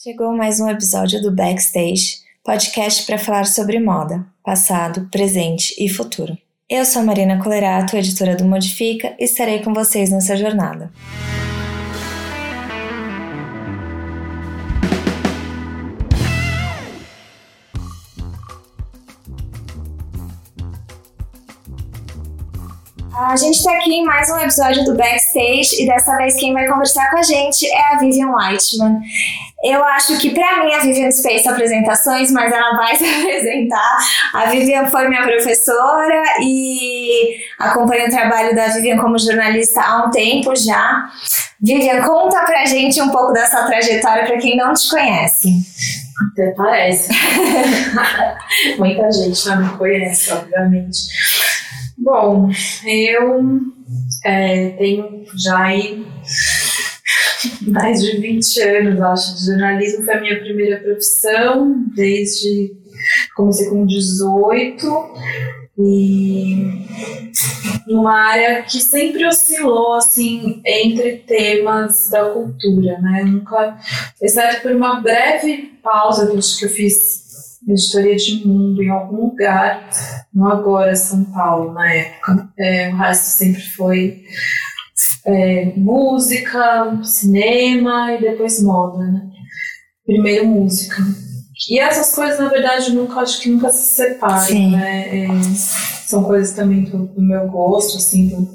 Chegou mais um episódio do Backstage, podcast para falar sobre moda, passado, presente e futuro. Eu sou Marina Colerato, editora do Modifica, e estarei com vocês nessa jornada. A gente está aqui em mais um episódio do Backstage e dessa vez quem vai conversar com a gente é a Vivian Whiteman. Eu acho que para mim a Vivian fez apresentações, mas ela vai se apresentar. A Vivian foi minha professora e acompanho o trabalho da Vivian como jornalista há um tempo já. Vivian, conta pra gente um pouco dessa trajetória para quem não te conhece. Até parece. Muita gente não me conhece, obviamente. Bom, eu é, tenho já aí mais de 20 anos, acho, de jornalismo. Foi a minha primeira profissão, desde. Comecei com 18 e numa área que sempre oscilou assim entre temas da cultura, né? Nunca, exceto por uma breve pausa que que eu fiz editoria de mundo em algum lugar, no agora São Paulo na época. É, o resto sempre foi é, música, cinema e depois moda, né? Primeiro música. E essas coisas, na verdade, nunca acho que nunca se separam, Sim. né? É, são coisas também do, do, meu gosto, assim, do,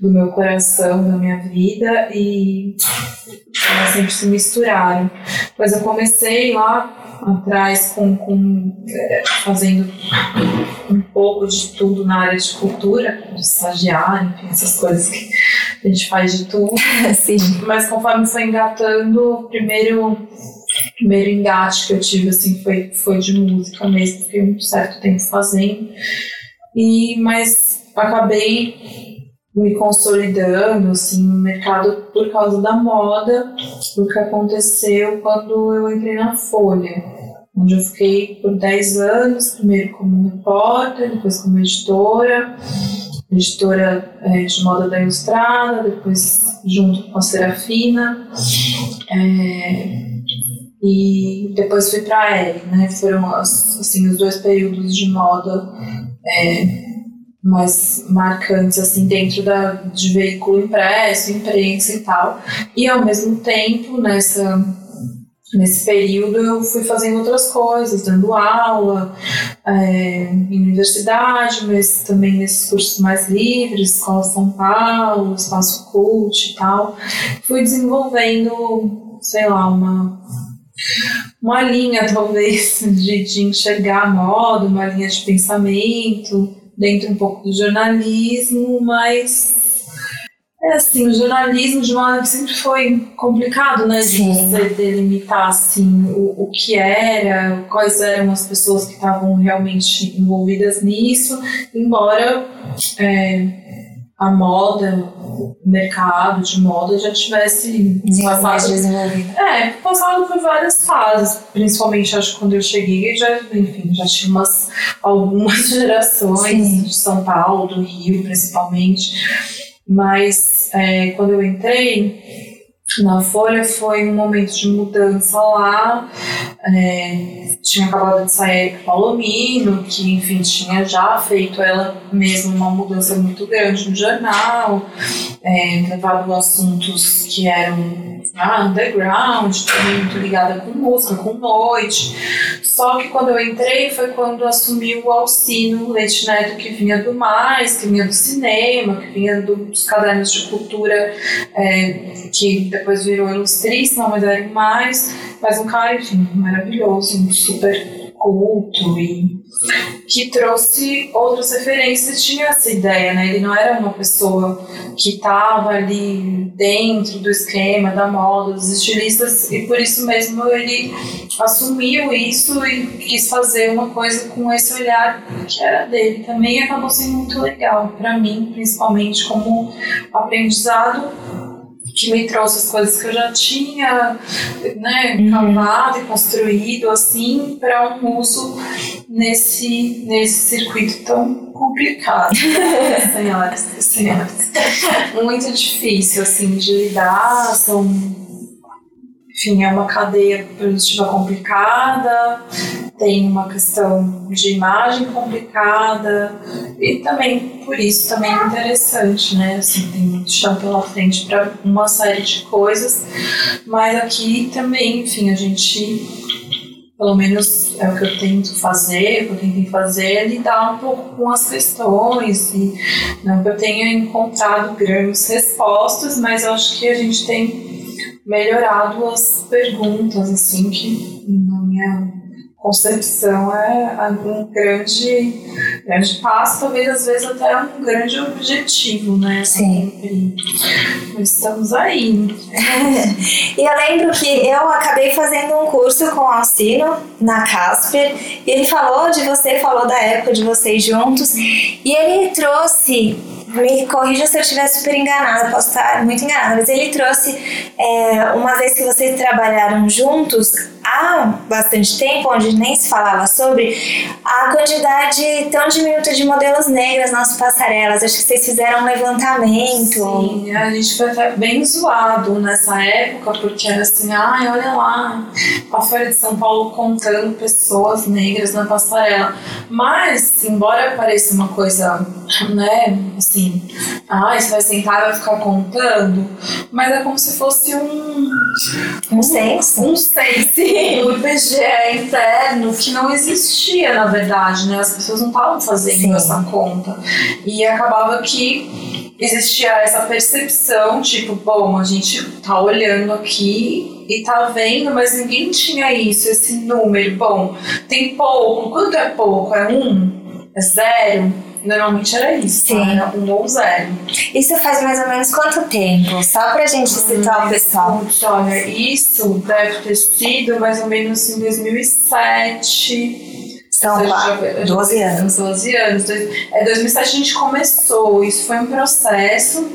do meu coração, da minha vida e elas sempre se misturaram. Pois eu comecei lá atrás com, com é, fazendo um pouco de tudo na área de cultura, de estagiário, enfim, essas coisas que a gente faz de tudo. Sim. Mas conforme foi engatando, o primeiro, primeiro engate que eu tive assim, foi, foi de música mesmo, fiquei um certo tempo fazendo. E, mas acabei me consolidando assim, no mercado por causa da moda, o que aconteceu quando eu entrei na Folha, onde eu fiquei por 10 anos, primeiro como repórter, depois como editora, editora é, de moda da Ilustrada, depois junto com a Serafina, é, e depois fui para a né? Foram assim, os dois períodos de moda é, mais marcantes assim dentro da, de veículo impresso, imprensa e tal. E ao mesmo tempo, nessa nesse período eu fui fazendo outras coisas, dando aula é, em universidade, mas também nesses cursos mais livres, Escola São Paulo, Espaço Cult e tal. Fui desenvolvendo, sei lá, uma uma linha talvez de, de enxergar a moda, uma linha de pensamento, dentro um pouco do jornalismo, mas é assim, o jornalismo de modo sempre foi complicado, né? De você delimitar assim, o, o que era, quais eram as pessoas que estavam realmente envolvidas nisso, embora é, a moda, o mercado de moda já tivesse passado. É, passado por várias fases, principalmente acho que quando eu cheguei, já, enfim, já tinha umas, algumas gerações Sim. de São Paulo, do Rio principalmente, mas é, quando eu entrei na Folha foi um momento de mudança lá. É, tinha acabado de sair Palomino, que enfim tinha já feito ela mesma uma mudança muito grande no jornal, é, assuntos que eram ah, underground, também muito ligada com música, com noite. Só que quando eu entrei foi quando assumi o Alcino Leite Neto, que vinha do mais, que vinha do cinema, que vinha dos cadernos de cultura, é, que depois virou ilustríssima, mas era mais. Mas um cara, enfim, maravilhoso, super culto e que trouxe outras referências tinha essa ideia, né? Ele não era uma pessoa que estava ali dentro do esquema da moda, dos estilistas e por isso mesmo ele assumiu isso e quis fazer uma coisa com esse olhar que era dele. Também acabou sendo muito legal para mim, principalmente como aprendizado que me trouxe as coisas que eu já tinha né, uhum. cavado e construído assim para um uso nesse, nesse circuito tão complicado, senhoras e senhores. Muito difícil assim de lidar, são enfim, é uma cadeia produtiva complicada, tem uma questão de imagem complicada e também por isso também é interessante, né? Assim, tem muito chão pela frente para uma série de coisas, mas aqui também, enfim, a gente pelo menos é o que eu tento fazer, o que eu tentei fazer, é lidar um pouco com as questões e não que eu tenha encontrado grandes respostas, mas eu acho que a gente tem melhorado as perguntas, assim, que na minha concepção é um grande, grande passo, talvez às vezes até um grande objetivo, né? Sim. Estamos aí. e eu lembro que eu acabei fazendo um curso com o Alcino na Casper, e ele falou de você, falou da época de vocês juntos, e ele trouxe me corrija se eu estiver super enganada, posso estar muito enganada, mas ele trouxe, é, uma vez que vocês trabalharam juntos, há bastante tempo, onde nem se falava sobre, a quantidade tão diminuta de modelos negras nas passarelas. Acho que vocês fizeram um levantamento. Sim, a gente foi até bem zoado nessa época, porque era assim, ai, olha lá, a Folha de São Paulo contando pessoas negras na passarela. Mas, embora pareça uma coisa, né, assim, ai, você vai sentar e vai ficar contando, mas é como se fosse um... Um senso. Um senso o IBGE interno que não existia, na verdade, né? As pessoas não estavam fazendo Sim. essa conta. E acabava que existia essa percepção, tipo, bom, a gente tá olhando aqui e tá vendo, mas ninguém tinha isso, esse número. Bom, tem pouco. Quanto é pouco? É um? É zero? Normalmente era isso, Sim. era um ou zero. Isso faz mais ou menos quanto tempo? Só pra gente situar hum, o pessoal. Olha, isso deve ter sido mais ou menos em 2007. São lá, 12 anos. 12 anos. É, 2007 a gente começou, isso foi um processo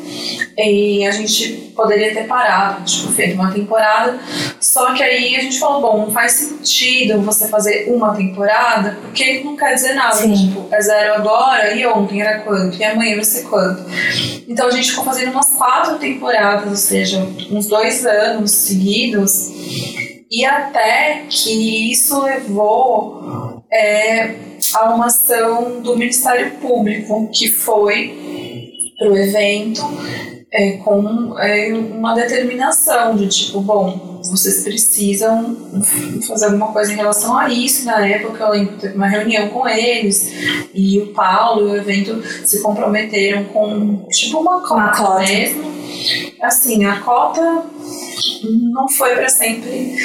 e a gente poderia ter parado, tipo, feito uma temporada, só que aí a gente falou, bom, não faz sentido você fazer uma temporada, porque não quer dizer nada, Sim. tipo, é zero agora, e ontem era quanto, e amanhã vai ser quanto. Então a gente ficou fazendo umas quatro temporadas, ou seja, uns dois anos seguidos, e até que isso levou é, a uma ação do Ministério Público, que foi para o evento é, com é, uma determinação de tipo, bom, vocês precisam fazer alguma coisa em relação a isso. Na época eu lembro que teve uma reunião com eles e o Paulo e o evento se comprometeram com tipo uma cota. mesmo. Assim, a cota não foi para sempre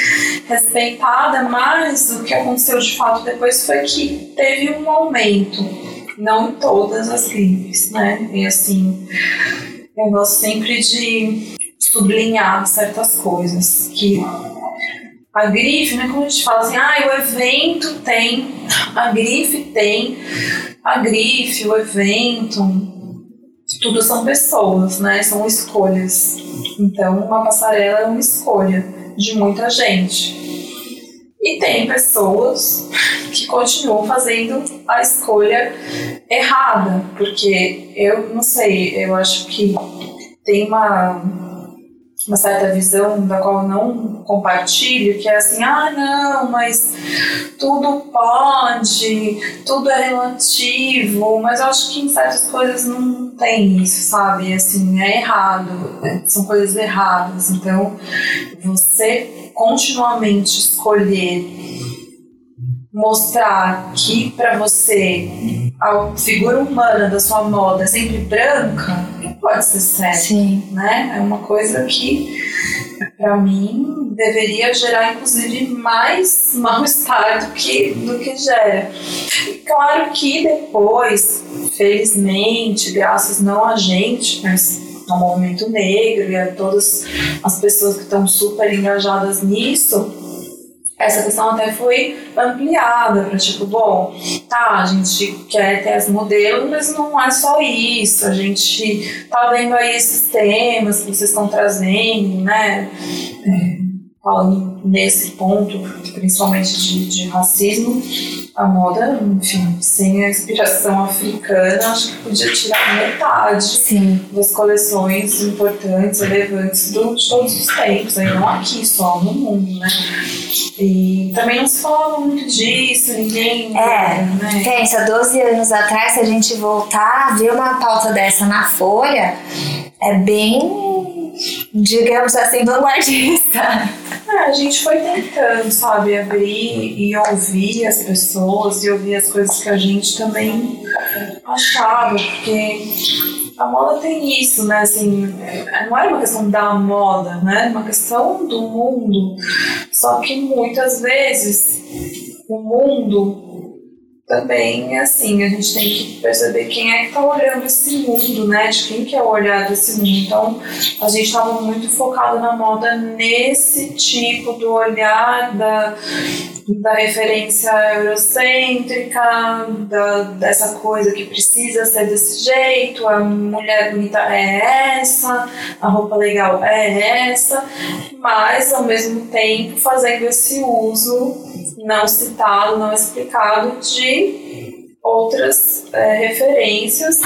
respeitada, mas o que aconteceu de fato depois foi que teve um aumento, não em todas as gripes, né? E assim, eu gosto sempre de sublinhar certas coisas que a grife, né, como a gente fala assim, ah, o evento tem, a grife tem, a grife, o evento, tudo são pessoas, né? São escolhas. Então, uma passarela é uma escolha de muita gente. E tem pessoas que continuam fazendo a escolha errada, porque eu não sei, eu acho que tem uma uma certa visão da qual eu não compartilho, que é assim, ah, não, mas tudo pode, tudo é relativo, mas eu acho que em certas coisas não tem isso, sabe? Assim, é errado, são coisas erradas. Então, você continuamente escolher mostrar que para você a figura humana da sua moda é sempre branca, pode ser certo, Sim. né? É uma coisa que para mim deveria gerar inclusive mais mal-estar do que do que gera. E claro que depois, felizmente, graças não a gente, mas ao movimento negro e a todas as pessoas que estão super engajadas nisso, essa questão até foi ampliada para tipo, bom, tá, a gente quer ter as modelos, mas não é só isso, a gente tá vendo aí esses temas que vocês estão trazendo, né? É, falando nesse ponto, principalmente de, de racismo, a moda, enfim, sem a inspiração africana, acho que podia tirar metade Sim. das coleções importantes, relevantes do, de todos os tempos, aí não aqui só, no mundo, né? E também não se falava muito disso, ninguém. É, né? pensa, 12 anos atrás, se a gente voltar a ver uma pauta dessa na Folha, é bem, digamos assim, vanguardista. É, a gente foi tentando, sabe, abrir e ouvir as pessoas e ouvir as coisas que a gente também achava, porque a moda tem isso, né? Assim, não era uma questão da moda, né? Era uma questão do mundo. Só que muitas vezes o mundo também, assim, a gente tem que perceber quem é que está olhando esse mundo, né? De quem que é o olhar desse mundo. Então, a gente estava muito focado na moda nesse tipo do olhar da, da referência eurocêntrica, da, dessa coisa que precisa ser desse jeito, a mulher bonita é essa, a roupa legal é essa, mas ao mesmo tempo fazendo esse uso não citado, não explicado de outras é, referências,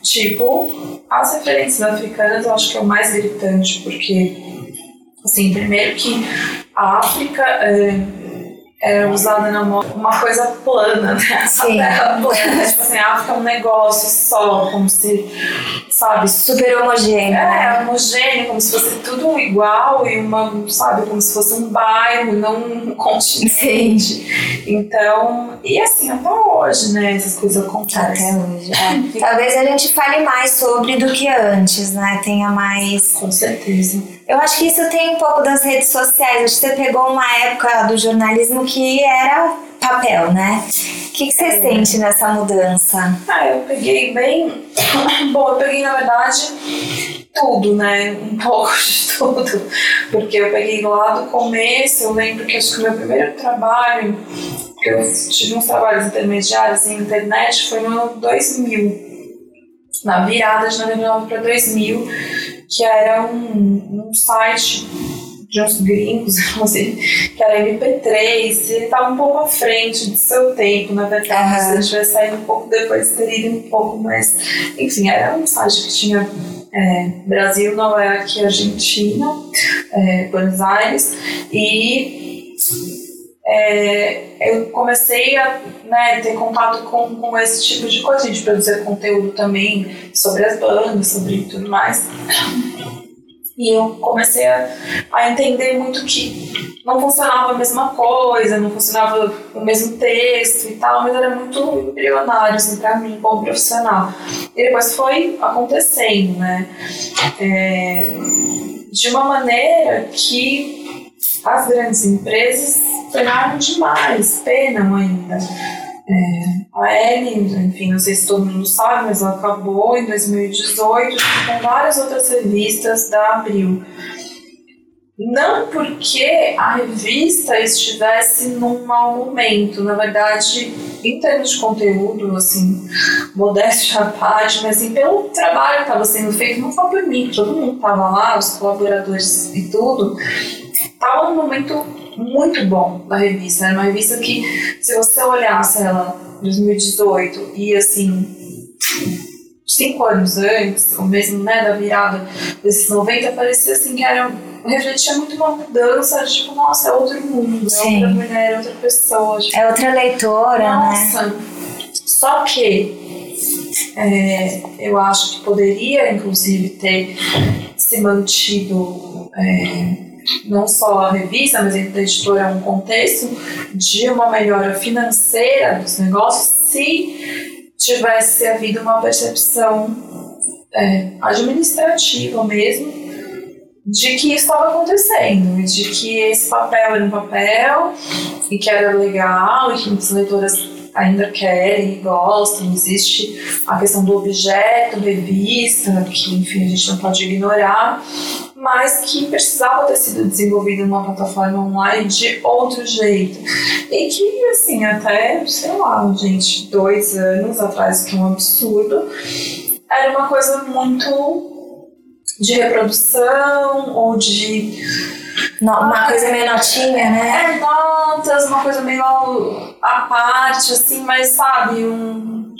tipo as referências africanas, eu acho que é o mais gritante, porque, assim, primeiro que a África. É, é usada na moda uma coisa plana, né? Sim. A terra plana. tipo assim, a África é um negócio só, como se, sabe, Super homogêneo. né? é, homogêneo, como se fosse tudo igual e uma, sabe, como se fosse um bairro, não um continente. Então, e assim, até hoje, né, essas coisas Até acontecem. hoje. é. Talvez a gente fale mais sobre do que antes, né? Tenha mais. Com certeza. Eu acho que isso tem um pouco das redes sociais. Acho que você pegou uma época do jornalismo que era papel, né? O que, que você sente nessa mudança? Ah, eu peguei bem. Bom, eu peguei, na verdade, tudo, né? Um pouco de tudo. Porque eu peguei lá do começo, eu lembro que acho que o meu primeiro trabalho, que eu tive uns trabalhos intermediários em internet, foi no ano 2000. Na virada de 99 para 2000, que era um, um site de uns gringos, que era MP3, e ele estava um pouco à frente do seu tempo, na verdade. Aham. Se ele tivesse saído um pouco depois, teria ido um pouco mais. Enfim, era um site que tinha é, Brasil, Nova York Argentina, é, Buenos Aires, e é, eu comecei a né, ter contato com, com esse tipo de coisa, de produzir conteúdo também sobre as bandas, sobre tudo mais. E eu comecei a, a entender muito que não funcionava a mesma coisa, não funcionava o mesmo texto e tal, mas era muito embrionário assim, para mim, como profissional. E depois foi acontecendo, né? É, de uma maneira que as grandes empresas penaram demais, penam ainda. É, a Ellen, enfim, não sei se todo mundo sabe, mas ela acabou em 2018 junto com várias outras revistas da Abril. Não porque a revista estivesse num mau momento, na verdade, em termos de conteúdo, assim, modéstia à parte, mas assim, pelo trabalho que estava sendo feito, não só por mim, todo mundo estava lá, os colaboradores e tudo, estava num momento muito bom da revista. Era uma revista que, se você olhasse ela em 2018 e assim, cinco anos antes, ou mesmo né, da virada desses 90, parecia assim que era refletia muito uma mudança, tipo, nossa, é outro mundo, é Sim. outra mulher, é outra pessoa. Tipo, É outra leitora, né? nossa. Só que é, eu acho que poderia, inclusive, ter se mantido é, não só a revista, mas da editora um contexto de uma melhora financeira dos negócios se tivesse havido uma percepção é, administrativa mesmo de que isso estava acontecendo, de que esse papel era um papel e que era legal e que muitas leitoras ainda querem e gostam. Existe a questão do objeto, revista, que enfim a gente não pode ignorar, mas que precisava ter sido desenvolvido numa plataforma online de outro jeito. E que, assim, até, sei lá, gente, dois anos atrás, que é um absurdo, era uma coisa muito de reprodução ou de. Uma ah, coisa meio notinha, né? É, notas, uma coisa meio à parte, assim, mas sabe, um,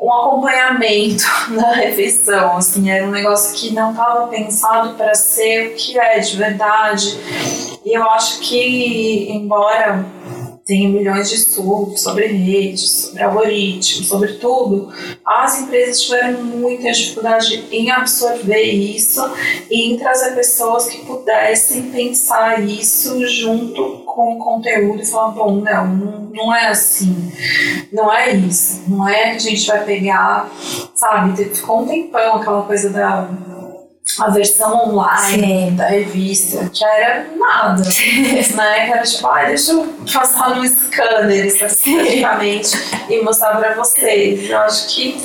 um acompanhamento da refeição, assim, era um negócio que não estava pensado para ser o que é de verdade. E eu acho que, embora tem milhões de estudos sobre redes, sobre algoritmos, sobre tudo. As empresas tiveram muita dificuldade em absorver isso e em trazer pessoas que pudessem pensar isso junto com o conteúdo e falar, bom, não, não é assim, não é isso, não é que a gente vai pegar, sabe, ficou um tempão aquela coisa da a versão online Sim. da revista, que era nada, né? Que era tipo, ah, deixa eu passar no scanner especificamente e mostrar para vocês. Eu acho que,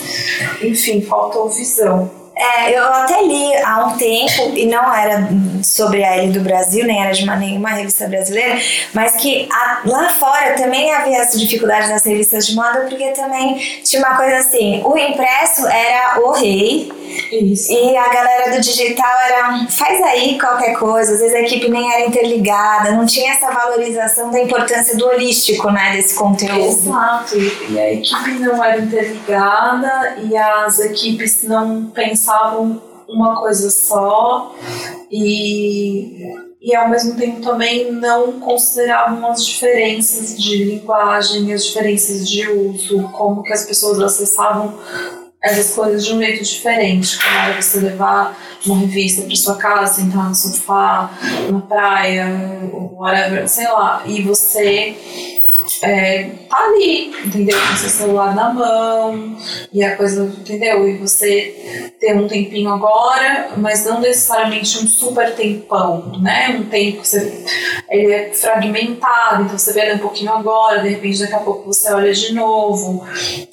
enfim, faltou visão. É, eu até li há um tempo, e não era sobre a L do Brasil, nem era de uma, nenhuma revista brasileira, mas que a, lá fora também havia essa dificuldade nas revistas de moda, porque também tinha uma coisa assim: o impresso era o rei, Isso. e a galera do digital era faz aí qualquer coisa, às vezes a equipe nem era interligada, não tinha essa valorização da importância do holístico, né, desse conteúdo. Exato, e a equipe não era interligada e as equipes não pensavam pensavam uma coisa só e, e ao mesmo tempo também não consideravam as diferenças de linguagem, as diferenças de uso, como que as pessoas acessavam essas coisas de um jeito diferente. Como era você levar uma revista para sua casa, sentar no sofá, na praia, whatever, sei lá, e você é, tá ali, entendeu? Com seu celular na mão, e a coisa, entendeu? E você ter um tempinho agora, mas não necessariamente um super tempão, né? Um tempo que você, ele é fragmentado, então você vê um pouquinho agora, de repente daqui a pouco você olha de novo.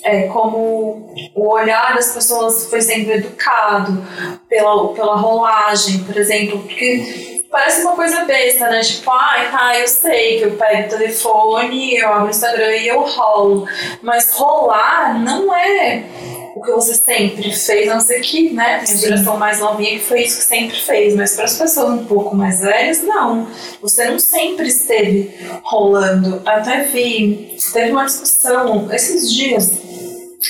É como o olhar das pessoas foi sendo educado pela, pela rolagem, por exemplo, porque parece uma coisa besta, né? Tipo, ai, ah, tá, eu sei que eu pego o telefone, eu abro o Instagram e eu rolo. Mas rolar não é o que você sempre fez, a não ser que, né, tem a geração mais novinha que foi isso que sempre fez, mas para as pessoas um pouco mais velhas, não. Você não sempre esteve rolando. Até vi, teve uma discussão esses dias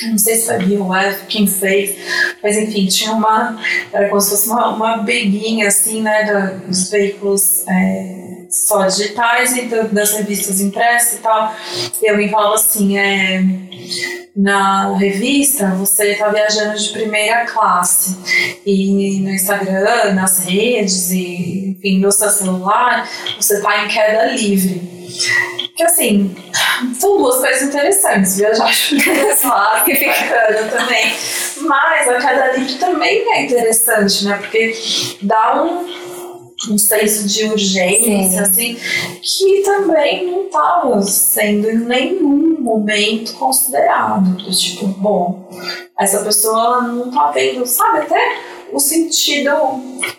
não sei se foi BioF quem fez, mas enfim, tinha uma, era como se fosse uma, uma beguinha assim, né, dos veículos é, só digitais e das revistas impressas e tal, e alguém falava assim, é, na revista você está viajando de primeira classe e no Instagram, nas redes e enfim, no seu celular, você está em queda livre. Que assim, são duas coisas interessantes, viajar lá, que fica bacana também. Mas a queda livre também é interessante, né? Porque dá um, um senso de urgência, Sim. assim, que também não estava sendo em nenhum momento considerado. Tipo, bom, essa pessoa não tá vendo, sabe, até o sentido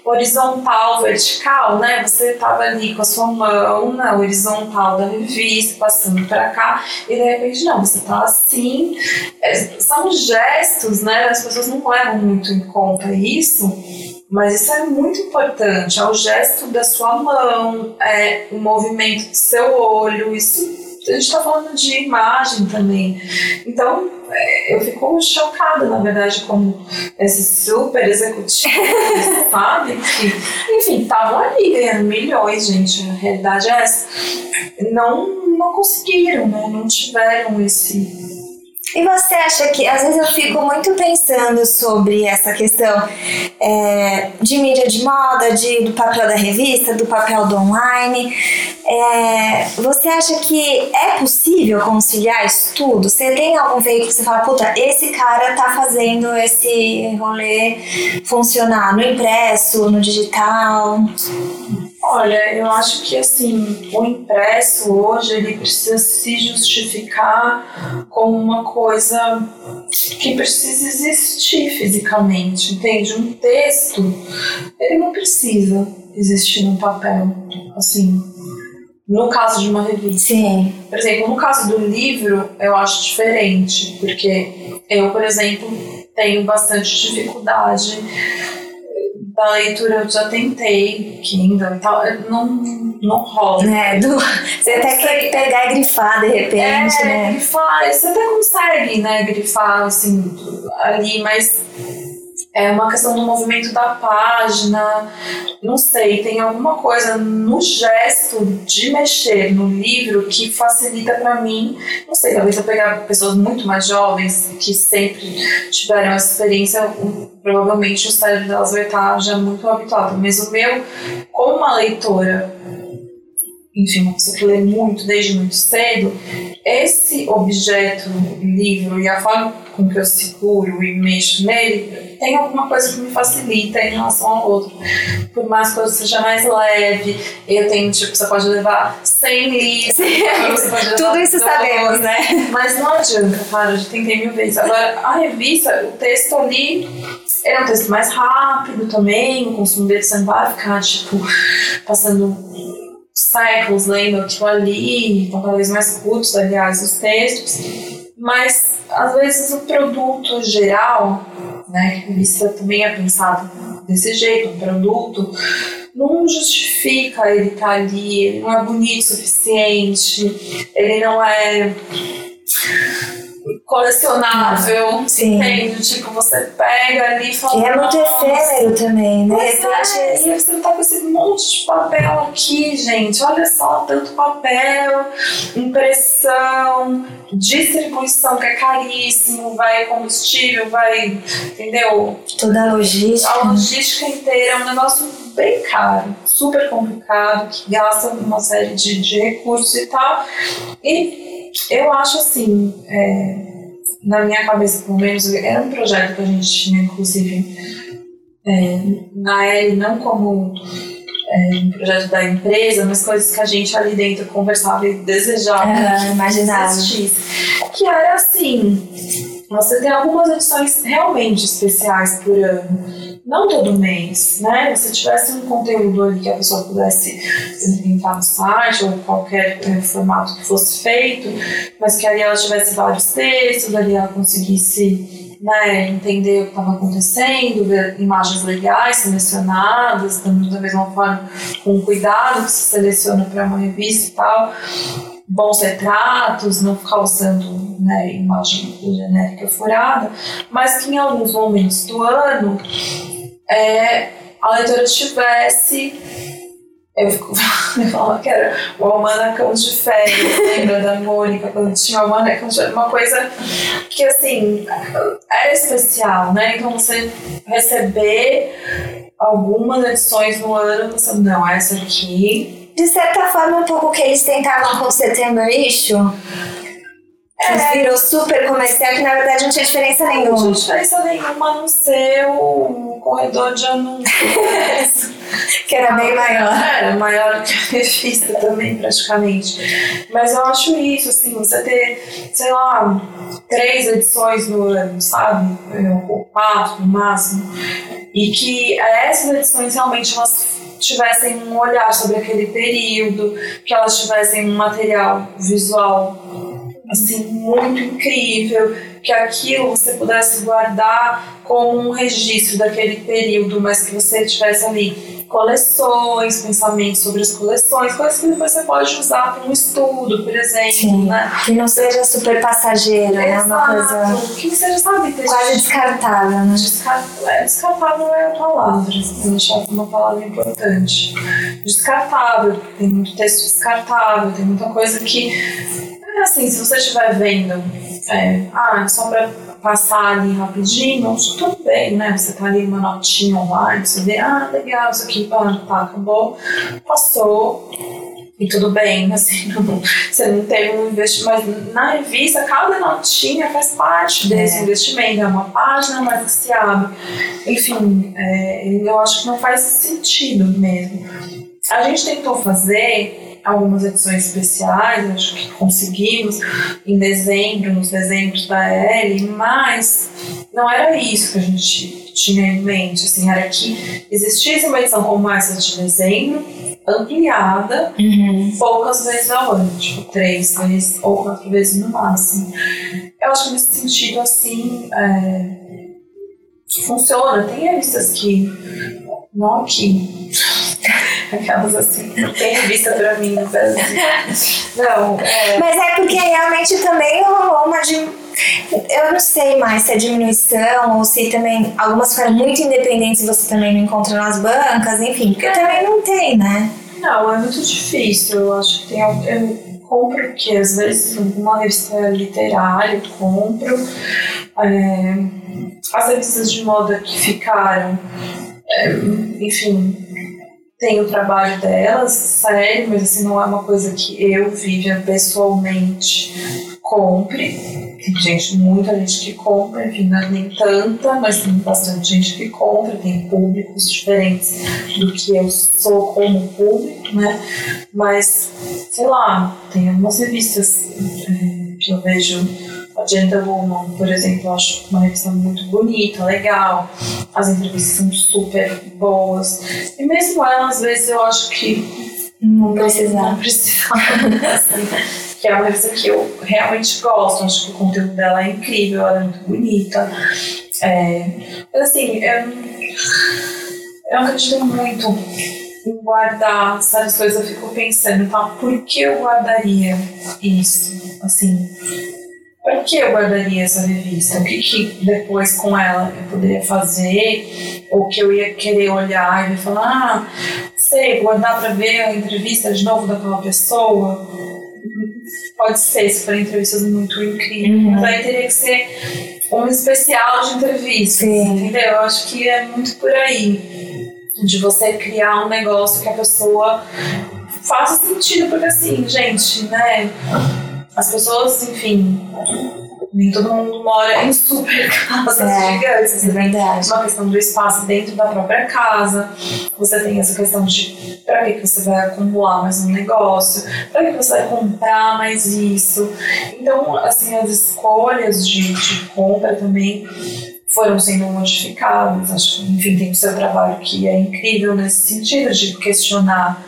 horizontal, vertical, né? Você tava ali com a sua mão na horizontal da revista, passando para cá, e de repente não, você tá assim. É, são gestos, né? As pessoas não levam muito em conta isso. Mas isso é muito importante, é o gesto da sua mão, é o movimento do seu olho, isso a gente está falando de imagem também. Então, é, eu fico chocada, na verdade, como esses super executivos, sabe? Que, enfim, estavam ali ganhando milhões, gente. A realidade é essa. Não, não conseguiram, né? não tiveram esse e você acha que, às vezes eu fico muito pensando sobre essa questão é, de mídia de moda, de, do papel da revista, do papel do online. É, você acha que é possível conciliar isso tudo? Você tem algum veículo que você fala, puta, esse cara tá fazendo esse rolê funcionar no impresso, no digital? Olha, eu acho que assim, o impresso hoje ele precisa se justificar como uma coisa que precisa existir fisicamente, entende? Um texto, ele não precisa existir no papel, assim, no caso de uma revista. Sim. Por exemplo, no caso do livro, eu acho diferente, porque eu, por exemplo, tenho bastante dificuldade da leitura eu já tentei, Kindle e tal, não, não rola. É, do, você até quer pegar e grifar de repente, é, né? grifar, você até consegue, né, grifar assim, ali, mas é uma questão do movimento da página, não sei, tem alguma coisa no gesto de mexer no livro que facilita para mim, não sei, talvez eu pegar pessoas muito mais jovens que sempre tiveram essa experiência, provavelmente o cérebro delas vai estar já muito habituado, mas o meu, como uma leitora enfim, uma pessoa que lê muito desde muito cedo, esse objeto, livro e a forma com que eu seguro e mexo nele, tem alguma coisa que me facilita em relação ao outro. Por mais que coisa seja mais leve, eu tenho, tipo, você pode levar 100 litros, Tudo isso dois, sabemos, né? Mas não adianta, cara, eu já tentei mil vezes. Agora, a revista, o texto ali, é um texto mais rápido também, o consumo dele você não vai ficar, tipo, passando séculos lendo aquilo ali, estão cada vez mais curtos, aliás, os textos, mas às vezes o produto geral, né, que também é pensado desse jeito, um produto, não justifica ele estar tá ali, ele não é bonito o suficiente, ele não é colecionável, Sim. entende? Tipo, você pega ali e fala. E é muito efêmero também, né? Pois é, e você tá com esse monte de papel aqui, gente. Olha só, tanto papel, impressão, distribuição que é caríssimo, vai combustível, vai, entendeu? Toda a logística. A logística inteira é um negócio bem caro, super complicado, que gasta uma série de, de recursos e tal. E eu acho assim, é, na minha cabeça, pelo menos, era um projeto que a gente tinha, inclusive, é, na L, não como é, um projeto da empresa, mas coisas que a gente ali dentro conversava e desejava que imaginava. Que era assim, você tem algumas edições realmente especiais por ano não todo mês, né? Se tivesse um conteúdo ali que a pessoa pudesse entrar no site ou qualquer é, formato que fosse feito, mas que ali ela tivesse vários textos, ali ela conseguisse né, entender o que estava acontecendo, ver imagens legais selecionadas, da mesma forma, com cuidado que se seleciona para uma revista e tal bons retratos, não ficar usando né, imagem genérica furada, mas que em alguns momentos do ano é, a leitora tivesse. Eu fico falando que era o almanacão de férias, lembra da Mônica, quando tinha o almanacão de uma coisa que assim era especial, né? Então você receber algumas edições no ano, você, não, essa aqui. De certa forma, um pouco que eles tentavam com o Setembro Issue é. Virou super comercial, que na verdade não tinha diferença nenhuma. Não tinha diferença nenhuma a não ser o corredor de anúncios. que era bem maior. Era maior que a revista também, praticamente. Mas eu acho isso, assim, você ter, sei lá, três edições no ano, sabe? Ou quatro no máximo. E que essas edições realmente elas tivessem um olhar sobre aquele período, que elas tivessem um material visual assim, muito incrível, que aquilo você pudesse guardar como um registro daquele período, mas que você tivesse ali coleções, pensamentos sobre as coleções, coisas que depois você pode usar para um estudo, por exemplo, Sim, né? Que não seja super passageiro, né? Uma coisa que seja, sabe, quase descartável, né? Descartável, é, descartável é a palavra, eu achava uma palavra importante. Descartável, tem muito texto descartável, tem muita coisa que assim, se você estiver vendo, é, ah, só para passar ali rapidinho, tudo bem, né? Você tá ali uma notinha online, você vê, ah, legal, isso aqui, pá, tá, acabou, passou, e tudo bem, assim, não, você não teve um investimento, mas na revista, cada notinha faz parte desse é. investimento, é uma página mais que se abre. Enfim, é, eu acho que não faz sentido mesmo. A gente tentou fazer algumas edições especiais, acho que conseguimos em dezembro, nos dezembros da L, mas não era isso que a gente tinha em mente, assim, era que existisse uma edição como essa de dezembro, ampliada, uhum. poucas vezes ao ano, tipo três vezes ou quatro vezes no máximo. Eu acho que nesse sentido, assim, é, funciona. Tem revistas que não aqui. Aquelas assim, não tem revista pra mim no Brasil. Não, é. Mas é porque realmente também rolou uma. dim- Eu não sei mais se é diminuição ou se também algumas ficaram muito independentes e você também não encontra nas bancas, enfim, porque também não tem, né? Não, é muito difícil. Eu acho que tem. Eu compro porque às vezes uma revista literária eu compro. É, as revistas de moda que ficaram, é, enfim, tem o trabalho delas, sério, mas assim, não é uma coisa que eu, Vivian, pessoalmente compre. Tem gente, muita gente que compra, enfim, não é nem tanta, mas tem bastante gente que compra, tem públicos diferentes do que eu sou como público, né? Mas, sei lá, tem algumas revistas eh, que eu vejo, a Gentlewoman, por exemplo, eu acho uma revista muito bonita, legal, as entrevistas são super boas, e mesmo ela, às vezes, eu acho que Não precisava. não precisava, assim, que é uma revista que eu realmente gosto, acho que o conteúdo dela é incrível, ela é muito bonita. É, mas assim, eu, eu não acredito muito em guardar certas coisas, eu fico pensando, tá, por que eu guardaria isso? Assim, por que eu guardaria essa revista? O que, que depois com ela eu poderia fazer? Ou que eu ia querer olhar e falar, ah, sei, guardar para ver a entrevista de novo daquela pessoa? Pode ser, se forem entrevistas muito incríveis. Uhum. Mas aí teria que ser um especial de entrevistas, Sim. entendeu? Eu acho que é muito por aí. De você criar um negócio que a pessoa faça sentido, porque assim, gente, né? As pessoas, enfim, nem todo mundo mora em super casas É, gigantes. É verdade. uma questão do espaço dentro da própria casa. Você tem essa questão de para que, que você vai acumular mais um negócio, para que você vai comprar mais isso. Então, assim, as escolhas de, de compra também foram sendo modificadas. Acho que, enfim, tem o seu trabalho que é incrível nesse sentido de questionar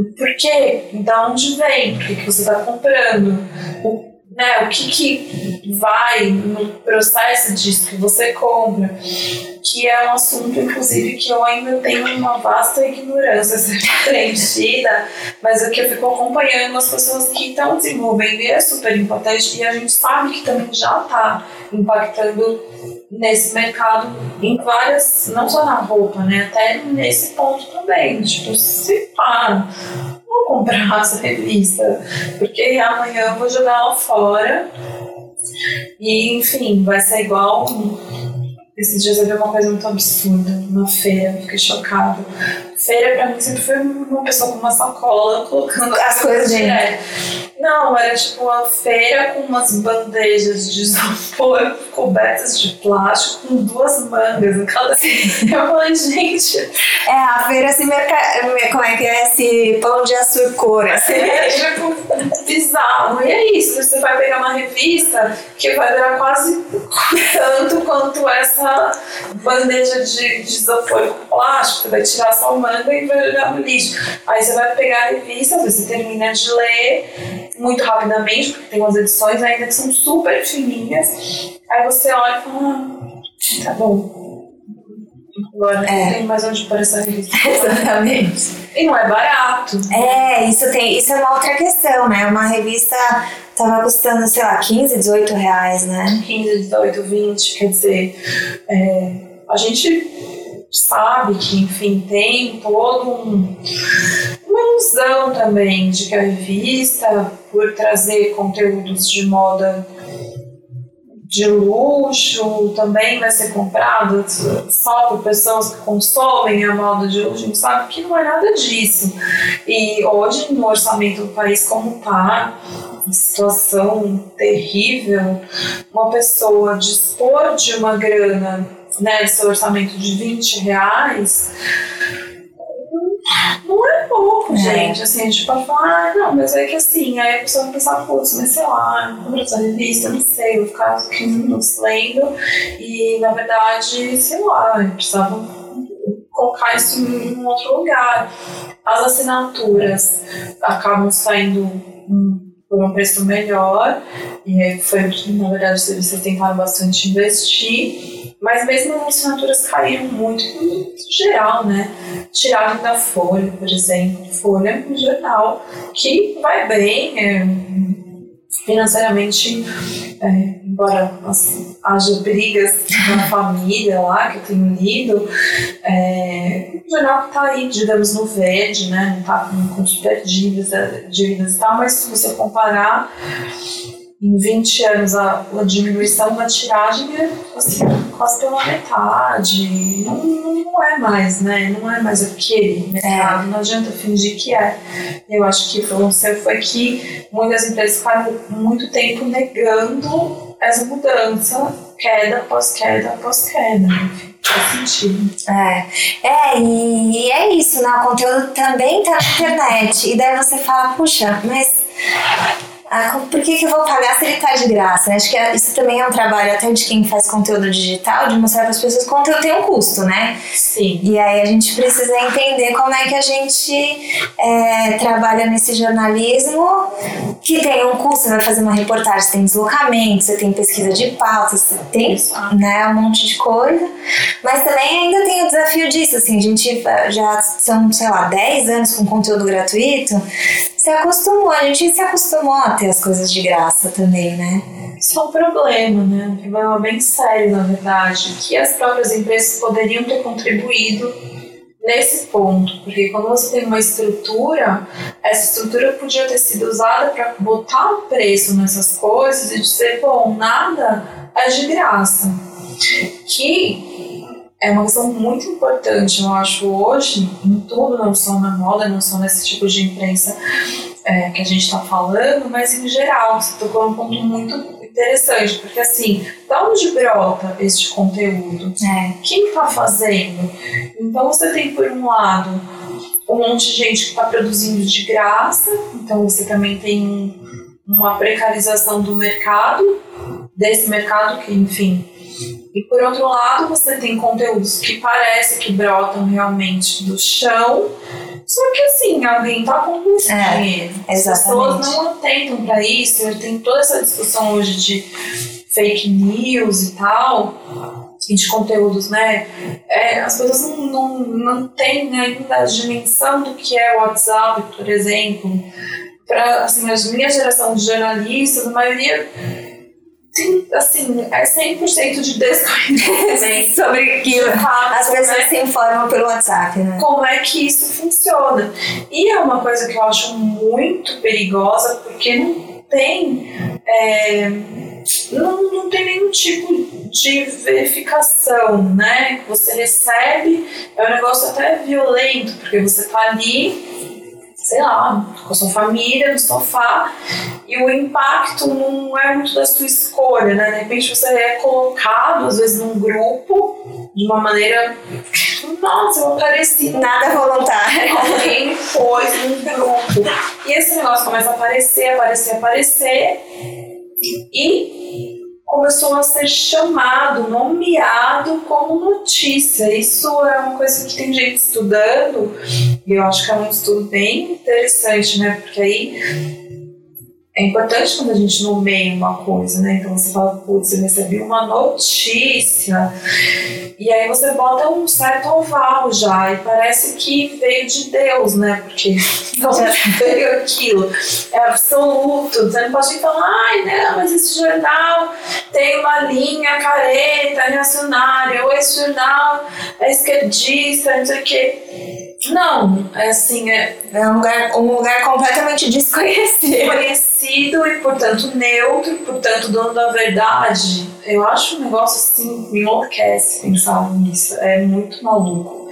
o porquê, da onde vem, por que, que você está comprando, o, né, o que, que vai no processo disso que você compra, que é um assunto, inclusive, que eu ainda tenho uma vasta ignorância a ser preenchida, mas é que eu fico acompanhando as pessoas que estão desenvolvendo e é super importante, e a gente sabe que também já está impactando nesse mercado em várias, não só na roupa, né? Até nesse ponto também. Tipo, se pá, vou comprar essa revista, porque amanhã eu vou jogar ela fora. E enfim, vai ser igual. Esses dias eu vi uma coisa muito absurda na feira, fiquei chocada. Feira pra mim sempre foi uma pessoa com uma sacola colocando As coisas direto. Não, era tipo uma feira com umas bandejas de isopor cobertas de plástico com duas mangas em cada. Eu falei, gente, É, a feira esse merca... como é que é esse pão de açúcar assim. é tipo bizarro. E é isso, você vai pegar uma revista que vai durar quase tanto quanto essa bandeja de, de isopor com plástico, você vai tirar sua e vai jogar no lixo. Aí você vai pegar a revista, você termina de ler muito rapidamente, porque tem umas edições ainda que são super fininhas. Aí você olha e fala, ah, tá bom. Agora É. não tem mais onde pôr essa revista. Exatamente. E não é barato. É, isso tem, isso é uma outra questão, né? Uma revista tava custando, sei lá, 15, 18 reais, né? 15, 18, 20, quer dizer, é, a gente sabe que, enfim, tem todo um, uma ilusão também de que a revista, por trazer conteúdos de moda de luxo, também vai ser comprada só por pessoas que consomem a moda de luxo, a gente sabe que não é nada disso. E hoje, no orçamento do país como está, situação terrível, uma pessoa dispor de uma grana, né, seu orçamento de 20 reais, não é pouco, É. gente. Assim, a gente pode falar, ah, não, mas é que assim, aí a pessoa vai pensar, putz, mas sei lá, eu compro essa revista, não sei, eu vou ficar 15 minutos lendo, e na verdade, sei lá, eu precisava colocar isso em um outro lugar. As assinaturas acabam saindo por um preço melhor, e aí foi o que, na verdade, os serviços tentaram bastante investir. Mas mesmo as assinaturas caíram muito, no geral, né? Tiragem da Folha, por exemplo. Folha é um jornal que vai bem, é, financeiramente, é, embora assim, haja brigas na família lá, que eu tenho lido, é um jornal que está aí, digamos, no verde, né? Não está com super dívidas, dívidas e tal, mas se você comparar em 20 anos a, a diminuição da tiragem é assim, quase pela metade. Não, não é mais, né? Não é mais aquele mercado. É. Não adianta fingir que é. Eu acho que o que aconteceu foi que muitas empresas ficaram muito tempo negando essa mudança, queda após queda após queda. Faz sentido. É, é e é isso, né? O conteúdo também tá na internet. E daí você fala, puxa, mas ah, por que, que eu vou pagar se ele tá de graça? Acho que é, isso também é um trabalho até de quem faz conteúdo digital, de mostrar para as pessoas que o conteúdo tem um custo, né? Sim. E aí a gente precisa entender como é que a gente é, trabalha nesse jornalismo que tem um custo. Você vai fazer uma reportagem, você tem deslocamento, você tem pesquisa de pauta, você tem né, um monte de coisa. Mas também ainda tem o desafio disso, assim, a gente já são, sei lá, 10 anos com conteúdo gratuito, se acostumou, a gente se acostumou a ter as coisas de graça também, né? Isso é um problema, né? Um problema bem sério, na verdade, que as próprias empresas poderiam ter contribuído nesse ponto, porque quando você tem uma estrutura, essa estrutura podia ter sido usada para botar o preço nessas coisas e dizer, bom, nada é de graça. Que é uma questão muito importante, eu acho, hoje, em tudo, não só na moda, não só nesse tipo de imprensa é, que a gente está falando, mas em geral. Você tocou um ponto muito interessante, porque assim, da onde brota este conteúdo? É. Quem está fazendo? Então você tem, por um lado, um monte de gente que está produzindo de graça, então você também tem uma precarização do mercado, desse mercado que, enfim, e por outro lado, você tem conteúdos que parece que brotam realmente do chão, só que assim, alguém tá com muito é. As pessoas não atentam para isso. Tem toda essa discussão hoje de fake news e tal, e de conteúdos, né? É, as pessoas não, não, não têm ainda a dimensão do que é o WhatsApp, por exemplo. Para assim, a minha geração de jornalistas, a maioria tem, assim, é 100% de desconhecimento sobre aquilo. As pessoas né? se informam pelo WhatsApp, né? Como é que isso funciona. E é uma coisa que eu acho muito perigosa, porque não tem. É, não, não tem nenhum tipo de verificação, né? Você recebe, é um negócio até violento, porque você tá ali sei lá, com a sua família, no sofá, e o impacto não é muito da sua escolha, né? De repente você é colocado, às vezes, num grupo, de uma maneira. Nossa, eu apareci. Nada voluntário. Alguém pôs num grupo. E esse negócio começa a aparecer, aparecer, aparecer. E começou a ser chamado, nomeado como notícia. Isso é uma coisa que tem gente estudando, e eu acho que é um estudo bem interessante, né? Porque aí é importante quando a gente nomeia uma coisa, né? Então você fala, putz, eu recebi uma notícia. E aí você bota um certo oval já, e parece que veio de Deus, né? Porque não veio aquilo. É absoluto. Você não pode falar, ai, não, mas esse jornal tem uma linha careta, reacionária, ou esse jornal é esquerdista, não sei o quê. Não, é assim, é, é um, lugar, um lugar completamente desconhecido. Desconhecido e, portanto, neutro, portanto, dono da verdade. Eu acho um negócio assim, me enlouquece pensar nisso. É muito maluco.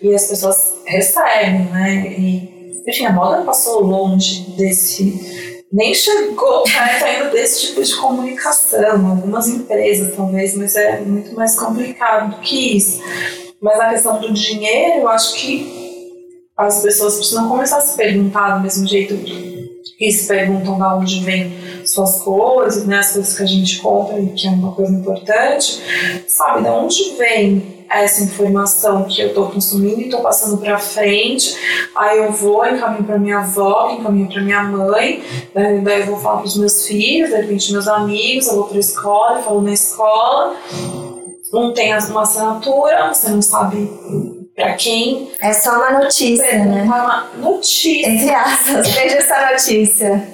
E as pessoas recebem, né? E, enfim, a moda passou longe desse. Nem chegou perto ainda desse tipo de comunicação. Algumas empresas, talvez, mas é muito mais complicado do que isso. Mas a questão do dinheiro, eu acho que as pessoas precisam começar a se perguntar do mesmo jeito que se perguntam de onde vêm suas coisas, né, as coisas que a gente compra que é uma coisa importante, sabe, de onde vem essa informação que eu estou consumindo e estou passando para frente, aí eu vou, encaminho para minha avó, encaminho para minha mãe, daí, daí eu vou falar para os meus filhos, de repente meus amigos, eu vou para a escola, eu falo na escola, não tem uma assinatura, você não sabe para quem. É só uma notícia, né? Uma notícia. Entre aspas, veja essa notícia.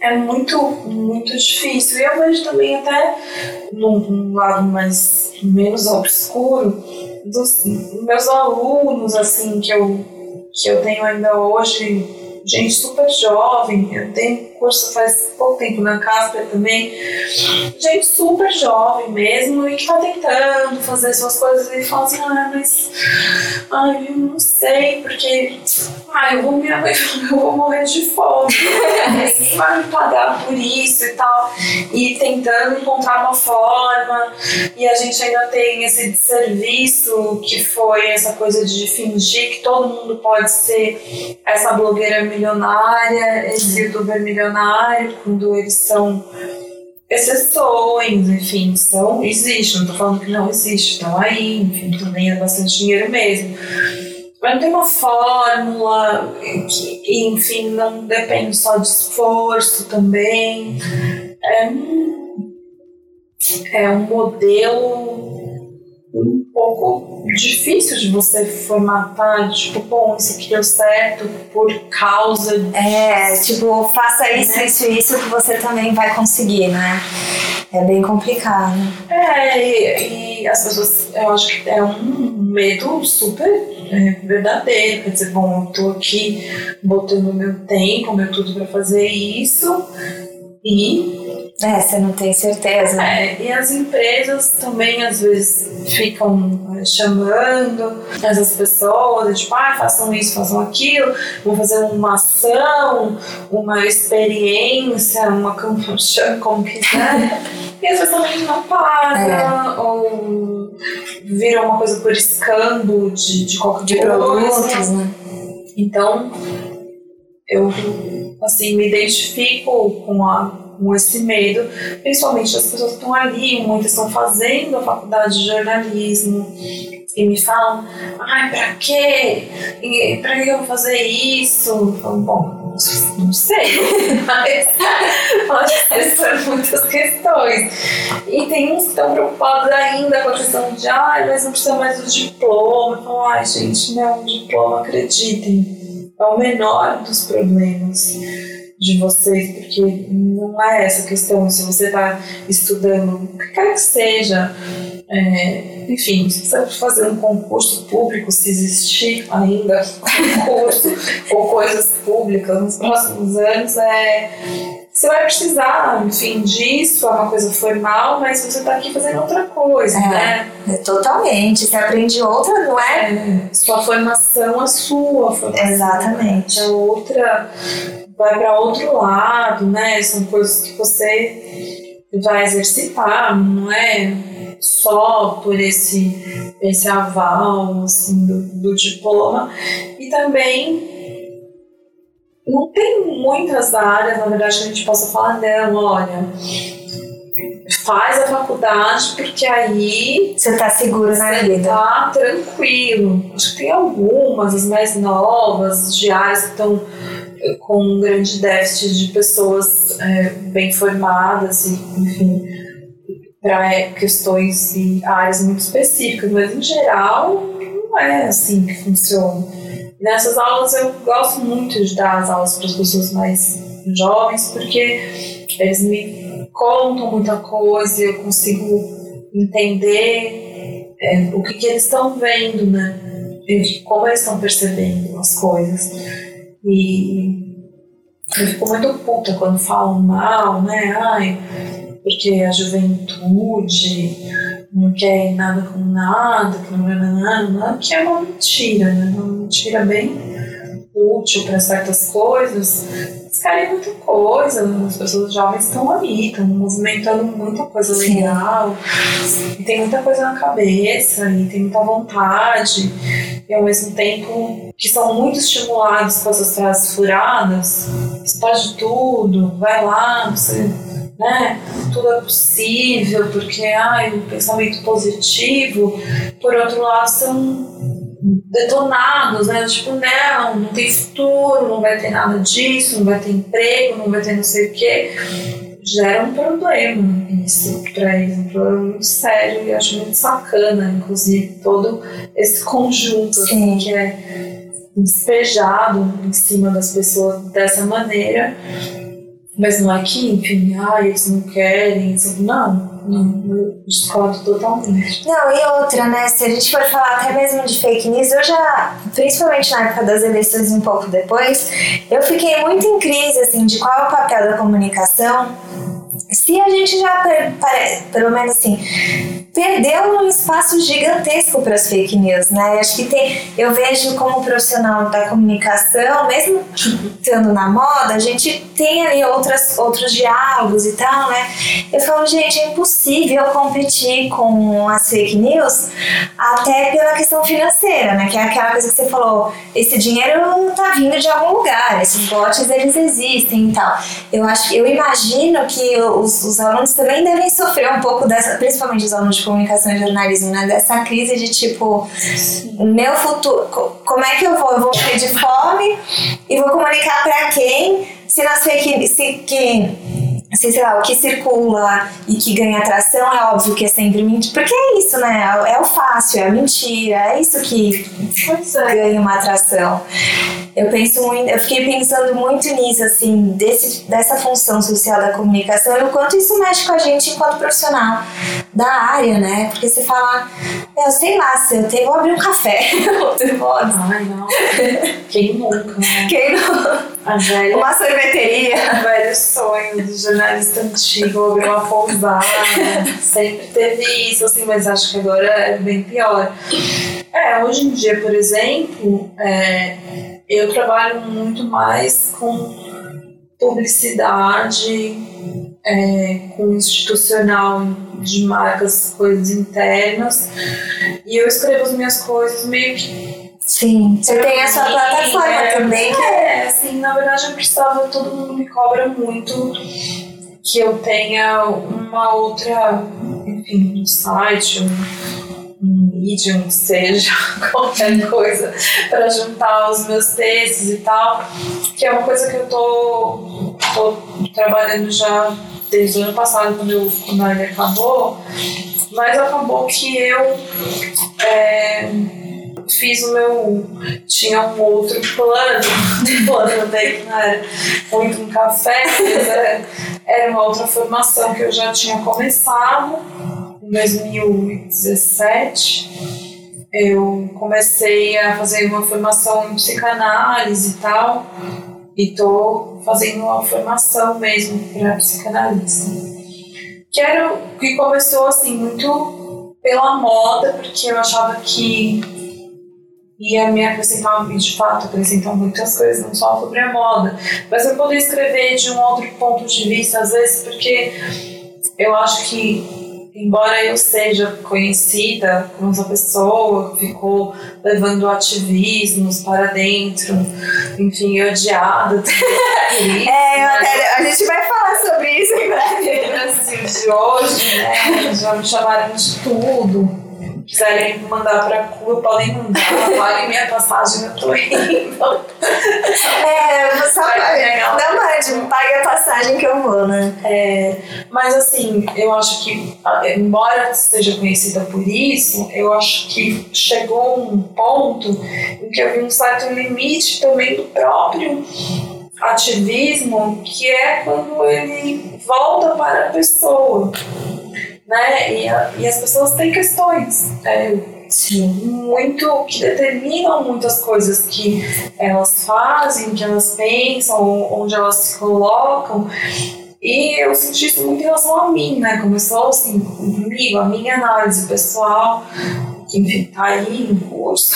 É muito, muito difícil. E eu vejo também até num, num lado mais menos obscuro dos meus alunos, assim, que eu, que eu tenho ainda hoje gente super jovem, eu tenho curso faz pouco tempo na Casper também, gente super jovem mesmo e que tá tentando fazer suas coisas e fala assim, ah, mas ai, eu não sei, porque ai, eu vou, mãe, eu vou morrer de fome, ninguém vai me pagar por isso e tal, e tentando encontrar uma forma, e a gente ainda tem esse serviço que foi essa coisa de fingir que todo mundo pode ser essa blogueira milionária, esse youtuber milionário, quando eles são exceções, enfim, são, existe, não estou falando que não existe, estão aí, enfim, também é bastante dinheiro mesmo. Mas não tem uma fórmula que, enfim, não depende só de esforço também. É um, é um modelo pouco difícil de você formatar, tipo, bom, isso aqui deu certo por causa de... É, tipo, faça isso, né? isso, isso que você também vai conseguir, né? É bem complicado. É, e, e as pessoas, eu acho que é um medo super é, verdadeiro, quer dizer, bom, eu tô aqui botando meu tempo, meu tudo para fazer isso, e é, você não tem certeza. É, e as empresas também às vezes ficam é, chamando essas pessoas, tipo, ah, façam isso, façam aquilo, vão fazer uma ação, uma experiência, uma campanha, como quiser. e às vezes também não paga, é. ou vira uma coisa por escambo de, de qualquer de produtos, né? Então, eu assim, me identifico com a com esse medo, principalmente as pessoas que estão ali, muitas estão fazendo a faculdade de jornalismo e me falam, ai, pra quê? E, pra que eu vou fazer isso? Falo, bom, não sei, mas pode ser muitas questões. E tem uns que estão preocupados ainda com a questão de, ai, mas não precisa mais do diploma. Falo, ai, gente, não, diploma, acreditem, é o menor dos problemas de vocês, porque não é essa questão. Se você está estudando, o que quer que seja, é, enfim, se você está fazendo um concurso público, se existir ainda concurso ou coisas públicas nos próximos anos, é, você vai precisar, enfim, disso, é uma coisa formal, mas você está aqui fazendo outra coisa, é, né? É, totalmente. Você aprende outra, não é? é sua formação, a sua formação. Exatamente. A outra vai para outro lado, né? São coisas que você vai exercitar, não é só por esse, esse aval assim, do, do diploma. E também não tem muitas áreas, na verdade, que a gente possa falar, não, olha, faz a faculdade porque aí você tá seguro na vida. Tá tranquilo. Acho que tem algumas, as mais novas, de áreas que estão com um grande déficit de pessoas é, bem formadas e, enfim, para é, questões e áreas muito específicas, mas em geral não é assim que funciona. Nessas aulas eu gosto muito de dar as aulas para as pessoas mais jovens porque eles me contam muita coisa, eu consigo entender é, o que, que eles estão vendo, né? E como eles estão percebendo as coisas. E eu fico muito puta quando falam mal, né? Ai, porque a juventude não quer nada com nada, que não é nada, que é uma mentira, né? Uma mentira bem útil para certas coisas, mas querem muita coisa, as pessoas jovens estão ali, estão movimentando muita coisa legal, e tem muita coisa na cabeça, e tem muita vontade, e ao mesmo tempo que são muito estimulados com essas frases furadas, você pode tudo, vai lá, você né? Tudo é possível, porque ai, o pensamento positivo, por outro lado, são detonados, né? Tipo, não, não tem futuro, não vai ter nada disso, não vai ter emprego, não vai ter não sei o quê. gera um problema isso para eles, um problema muito sério e acho muito sacana, inclusive, todo esse conjunto assim, que é despejado em cima das pessoas dessa maneira. Mas não é que, enfim, ah, eles não querem, não, não, discordo totalmente. Não, e outra, né? Se a gente for falar até mesmo de fake news, eu já, principalmente na época das eleições e um pouco depois, eu fiquei muito em crise, assim, de qual é o papel da comunicação. Se a gente já, pelo menos assim, perdeu um espaço gigantesco para as fake news, né? Acho que tem, eu vejo como profissional da comunicação, mesmo estando na moda, a gente tem ali outras, outros diálogos e tal, né? Eu falo, gente, é impossível competir com as fake news, até pela questão financeira, né? Que é aquela coisa que você falou, esse dinheiro tá vindo de algum lugar, esses bots eles existem e tal. Eu acho, eu imagino que os, os alunos também devem sofrer um pouco dessa, principalmente os alunos de comunicação e jornalismo, né? Dessa crise de tipo, meu futuro, como é que eu vou? Eu vou morrer de fome e vou comunicar para quem? Se não sei que, se, que se, sei lá, o que circula e que ganha atração é óbvio que é sempre mentira. Porque é isso, né? É o fácil, é a mentira, é isso que é. ganha uma atração. Eu penso muito, eu fiquei pensando muito nisso, assim, desse, dessa função social da comunicação e o quanto isso mexe com a gente enquanto profissional da área, né? Porque você fala, eu sei lá, se eu tenho, vou abrir um café. Ai, não. Quem nunca, né? Quem não? Velha, uma sorveteria. O velho sonho do jornalista antigo, abrir uma pousada. Sempre teve isso, assim, mas acho que agora é bem pior. É, hoje em dia, por exemplo, é, eu trabalho muito mais com publicidade, é, com institucional de marcas, coisas internas. E eu escrevo as minhas coisas meio que Sim, você tem a sua plataforma é, também. É, assim, na verdade eu precisava, todo mundo me cobra muito que eu tenha uma outra, enfim, um site, um, um Medium, seja qualquer coisa, para juntar os meus textos e tal, que é uma coisa que eu tô, tô trabalhando já desde o ano passado, quando, eu, quando ele acabou, mas acabou que eu. É, fiz o meu. Tinha um outro plano, plano daí que não era muito um café, mas era, era uma outra formação que eu já tinha começado em 2017. Eu comecei a fazer uma formação em psicanálise e tal, e tô fazendo uma formação mesmo para psicanalista. Que, era, que começou assim muito pela moda, porque eu achava que ia me acrescentar, e de fato acrescentam muitas coisas, não só sobre a moda, mas eu poder escrever de um outro ponto de vista, às vezes, porque eu acho que, embora eu seja conhecida como essa pessoa que ficou levando ativismos para dentro, enfim, odiada. É, né? até, a gente vai falar sobre isso em breve. Assim, de hoje, né? Já me chamaram de tudo quiserem mandar pra Cuba, podem mandar. Paguem minha passagem, eu tô indo. É, só. Não mande, pague a passagem que eu vou, né? É, mas assim, eu acho que, embora seja conhecida por isso, eu acho que chegou um ponto em que havia um certo limite também do próprio ativismo, que é quando ele volta para a pessoa né? E, a, e as pessoas têm questões. É, Sim. muito que determinam muitas coisas que elas fazem, que elas pensam, onde elas se colocam. E eu senti isso muito em relação a mim, né? Começou assim comigo, a minha análise pessoal, que enfim, tá aí no curso.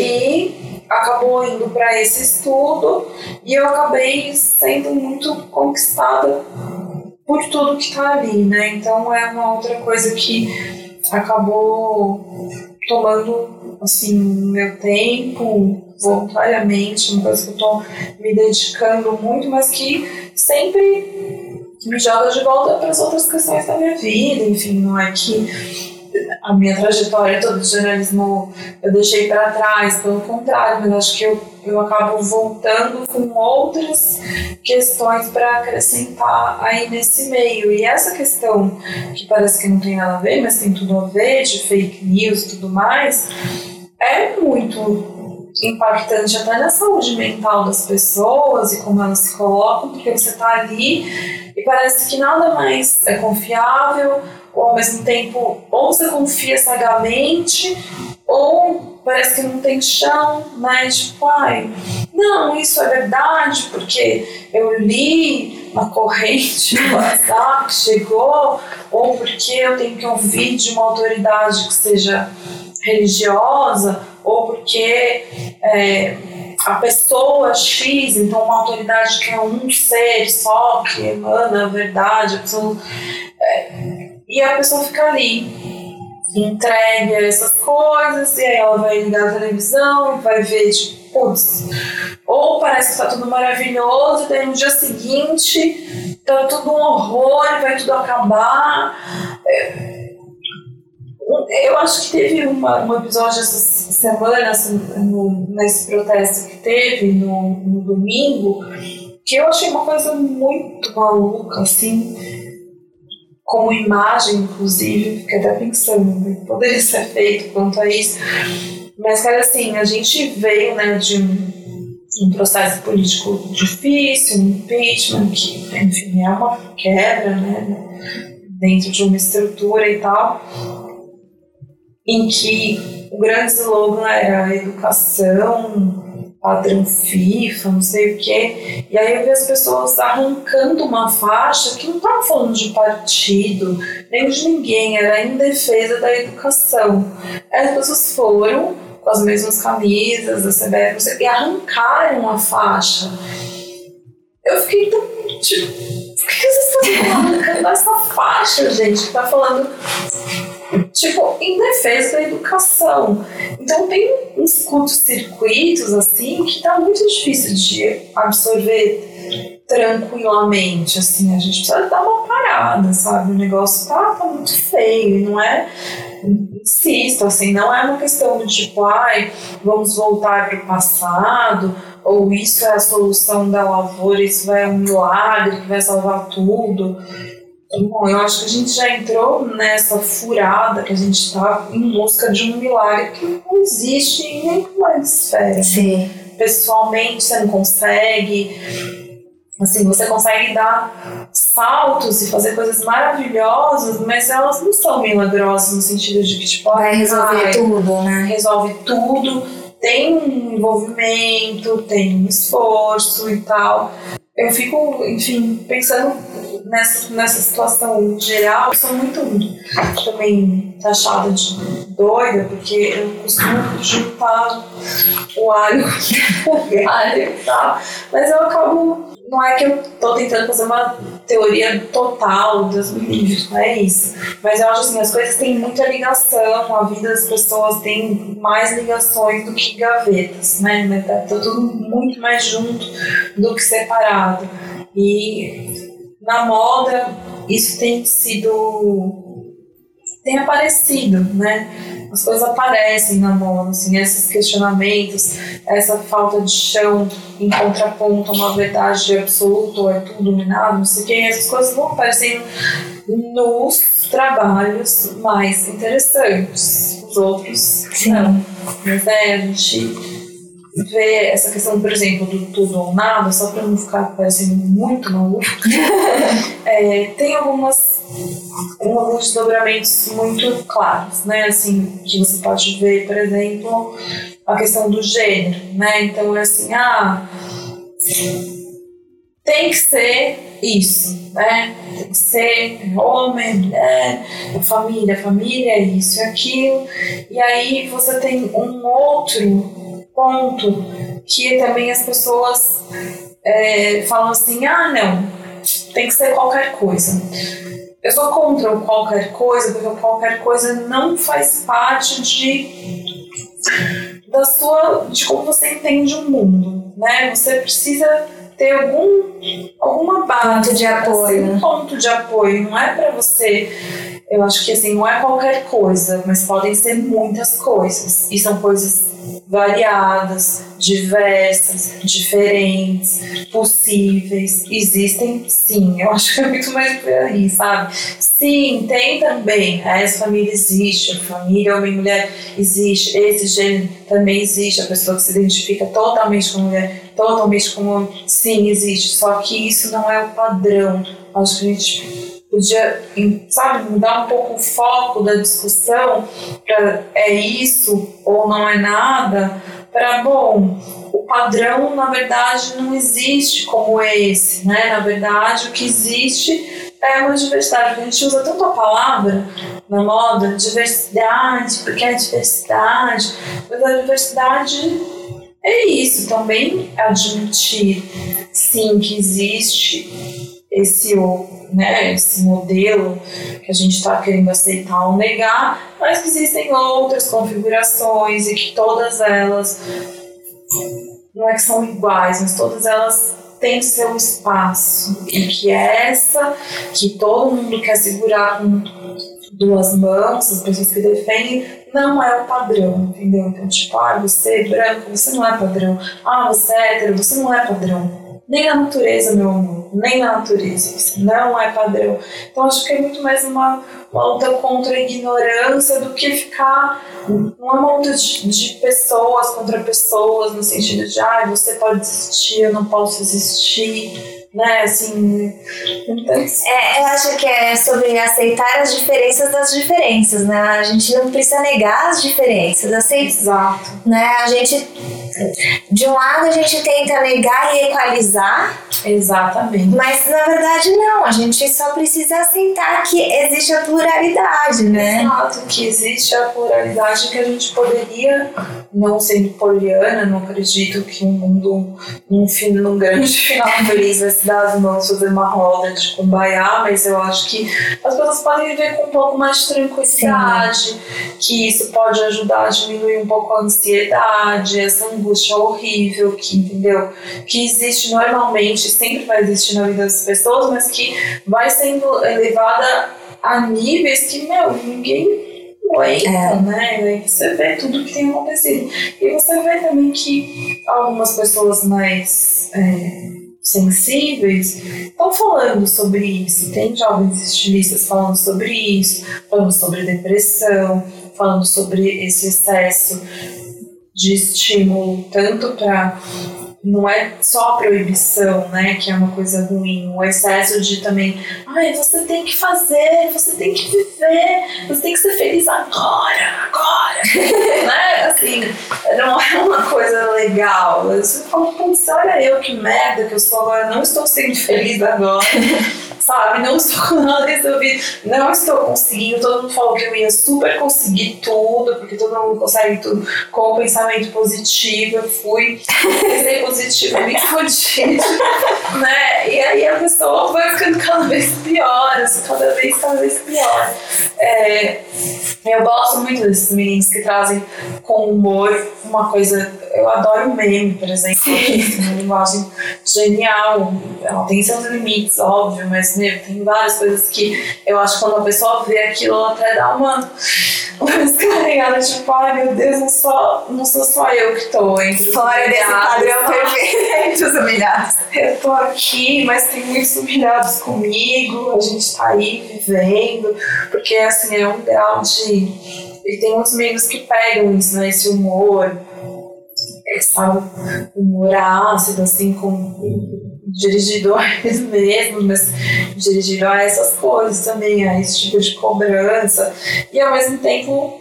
e acabou indo para esse estudo e eu acabei sendo muito conquistada por tudo que está ali, né? Então é uma outra coisa que acabou tomando assim meu tempo voluntariamente, uma coisa que eu estou me dedicando muito, mas que sempre me joga de volta para as outras questões da minha vida, enfim, não é que a minha trajetória toda de jornalismo eu deixei para trás, pelo contrário, mas acho que eu, eu acabo voltando com outras questões para acrescentar aí nesse meio. E essa questão, que parece que não tem nada a ver, mas tem tudo a ver, de fake news e tudo mais, é muito impactante até na saúde mental das pessoas e como elas se colocam, porque você está ali e parece que nada mais é confiável, ou ao mesmo tempo, ou você confia cegamente, ou parece que não tem chão, né? Tipo, ai, não, isso é verdade, porque eu li uma corrente no WhatsApp que chegou, ou porque eu tenho que ouvir de uma autoridade que seja religiosa, ou porque é, a pessoa X, então uma autoridade que é um ser só, que emana a verdade, a pessoa, é, e a pessoa fica ali, entregue a essas coisas, e aí ela vai ligar a televisão vai ver, tipo, putz, ou parece que tá tudo maravilhoso, e daí no dia seguinte tá tudo um horror, vai tudo acabar. Eu acho que teve uma, um episódio essa semana, assim, no, nesse protesto que teve no, no domingo, que eu achei uma coisa muito maluca, assim como imagem, inclusive, fiquei até pensando que poderia ser feito quanto a isso. Mas, cara, assim, a gente veio né, de um, um processo político difícil, um impeachment, que, enfim, é uma quebra, né, dentro de uma estrutura e tal, em que o grande slogan era educação, padrão FIFA, não sei o quê. E aí eu vi as pessoas arrancando uma faixa que não estava falando de partido, nem de ninguém, era em defesa da educação. As pessoas foram com as mesmas camisas da CBF e arrancaram a faixa. Eu fiquei tão tipo, por que vocês estão arrancando essa faixa, gente? Que tá falando tipo, em defesa da educação. Então tem uns curtos-circuitos, assim, que tá muito difícil de absorver tranquilamente, assim, a gente precisa dar uma parada, sabe? O negócio tá, tá muito feio, não é? Insisto, assim, não é uma questão do tipo, ai, vamos voltar para o passado, ou isso é a solução da lavoura, isso vai é um milagre que vai salvar tudo. Bom, eu acho que a gente já entrou nessa furada que a gente está em busca de um milagre que não existe em nenhuma esfera. Sim. Pessoalmente, você não consegue. Assim, você consegue dar saltos e fazer coisas maravilhosas, mas elas não são milagrosas no sentido de que, tipo, vai resolver tudo, né? Resolve tudo, tem um envolvimento, tem um esforço e tal. Eu fico, enfim, pensando nessa, nessa situação geral, eu sou muito também taxada de doida, porque eu costumo juntar o alho com alho e tal. Mas eu acabo. Não é que eu tô tentando fazer uma teoria total dos livros, não é isso. Mas eu acho assim, as coisas têm muita ligação, a vida das pessoas tem mais ligações do que gavetas, né? Tá tudo muito mais junto do que separado. E na moda isso tem sido tem aparecido, né? As coisas aparecem na moda, assim, esses questionamentos, essa falta de chão em contraponto a uma verdade absoluta, ou é tudo dominado, não sei o que, essas coisas vão aparecendo nos trabalhos mais interessantes. Os outros Sim. não. Mas é, a gente ver essa questão, por exemplo, do tudo ou nada, só para não ficar parecendo muito maluco, é, tem algumas alguns desdobramentos muito claros, né? Assim, que você pode ver, por exemplo, a questão do gênero, né? Então é assim, ah, tem que ser isso, né? Tem que ser homem, mulher, família, família, isso e aquilo. E aí você tem um outro ponto que também as pessoas é, falam assim: ah, não, tem que ser qualquer coisa. Eu sou contra o qualquer coisa, porque qualquer coisa não faz parte de da sua de como você entende o mundo, né? Você precisa ter algum alguma base ponto de apoio, assim, um ponto de apoio, não é para você eu acho que assim, não é qualquer coisa, mas podem ser muitas coisas. E são coisas variadas, diversas, diferentes, possíveis. Existem sim, eu acho que é muito mais por aí, sabe? Sim, tem também. Essa família existe, a família homem e mulher existe, esse gênero também existe, a pessoa que se identifica totalmente como mulher, totalmente como homem, sim, existe. Só que isso não é o padrão. Acho que a gente podia, sabe, mudar um pouco o foco da discussão para é isso ou não é nada, para, bom, o padrão na verdade não existe como esse, né? Na verdade, o que existe é uma diversidade. A gente usa tanto a palavra na moda, diversidade, porque é diversidade, mas a diversidade é isso também, admitir sim que existe esse né, esse modelo que a gente está querendo aceitar ou negar, mas que existem outras configurações e que todas elas não é que são iguais, mas todas elas têm seu espaço e que essa que todo mundo quer segurar com duas mãos, as pessoas que defendem, não é o padrão, entendeu? Então, tipo, ah, você é branco, você não é padrão. Ah, você é hétero, você não é padrão nem na natureza, meu amor, nem na natureza. Isso não é padrão. Então acho que é muito mais uma, uma luta contra a ignorância do que ficar uma luta de, de pessoas contra pessoas, no sentido de, ah, você pode existir, eu não posso existir né? Assim, então... é, eu acho que é sobre aceitar as diferenças das diferenças, né? A gente não precisa negar as diferenças, aceitar, Exato. né? A gente de um lado a gente tenta negar e equalizar. Exatamente. Mas na verdade não, a gente só precisa aceitar que existe a pluralidade, né? Exato, que existe a pluralidade que a gente poderia, não sendo poliana, não acredito que um mundo, num, fim, num grande final feliz vai se dar as mãos, fazer uma roda de cumbaiá, mas eu acho que as pessoas podem viver com um pouco mais de tranquilidade, Sim. que isso pode ajudar a diminuir um pouco a ansiedade, essa angústia horrível que, entendeu? Que existe normalmente, sempre vai existir na vida das pessoas, mas que vai sendo elevada a níveis que, meu, ninguém aguenta, é. né? E você vê tudo que tem acontecido. E você vê também que algumas pessoas mais. É, sensíveis estão falando sobre isso. Tem jovens estilistas falando sobre isso, falando sobre depressão, falando sobre esse excesso de estímulo, tanto para não é só a proibição, né, que é uma coisa ruim, o excesso de também, ai, você tem que fazer, você tem que viver, você tem que ser feliz agora, agora, né, assim, não é uma coisa legal. Você fala, putz, olha eu que merda que eu sou agora, não estou sendo feliz agora sabe? Não estou com nada resolvido, não estou conseguindo. Todo mundo falou que eu ia super conseguir tudo, porque todo mundo consegue tudo com o pensamento positivo. Eu fui, positivo, me fodi, né? E aí a pessoa vai ficando cada vez pior, assim, cada vez, cada vez pior. É, eu gosto muito desses meninos que trazem com humor uma coisa. Eu adoro meme, por exemplo, uma linguagem genial. Ela tem seus limites, óbvio, mas meu, tem várias coisas que eu acho que quando a pessoa vê aquilo, ela até dá uma, uma descarregada, tipo, ai meu Deus, não sou, não sou só eu que tô entre Fora desse padrão perfeito, os humilhados. Eu tô aqui, mas tem muitos humilhados comigo, a gente tá aí vivendo, porque assim, é um grau de. E tem muitos meninos que pegam isso, né? Esse humor, esse humor ácido, assim, com dirigido a eles mesmos, mas dirigido a essas coisas também, a esse tipo de cobrança. E ao mesmo tempo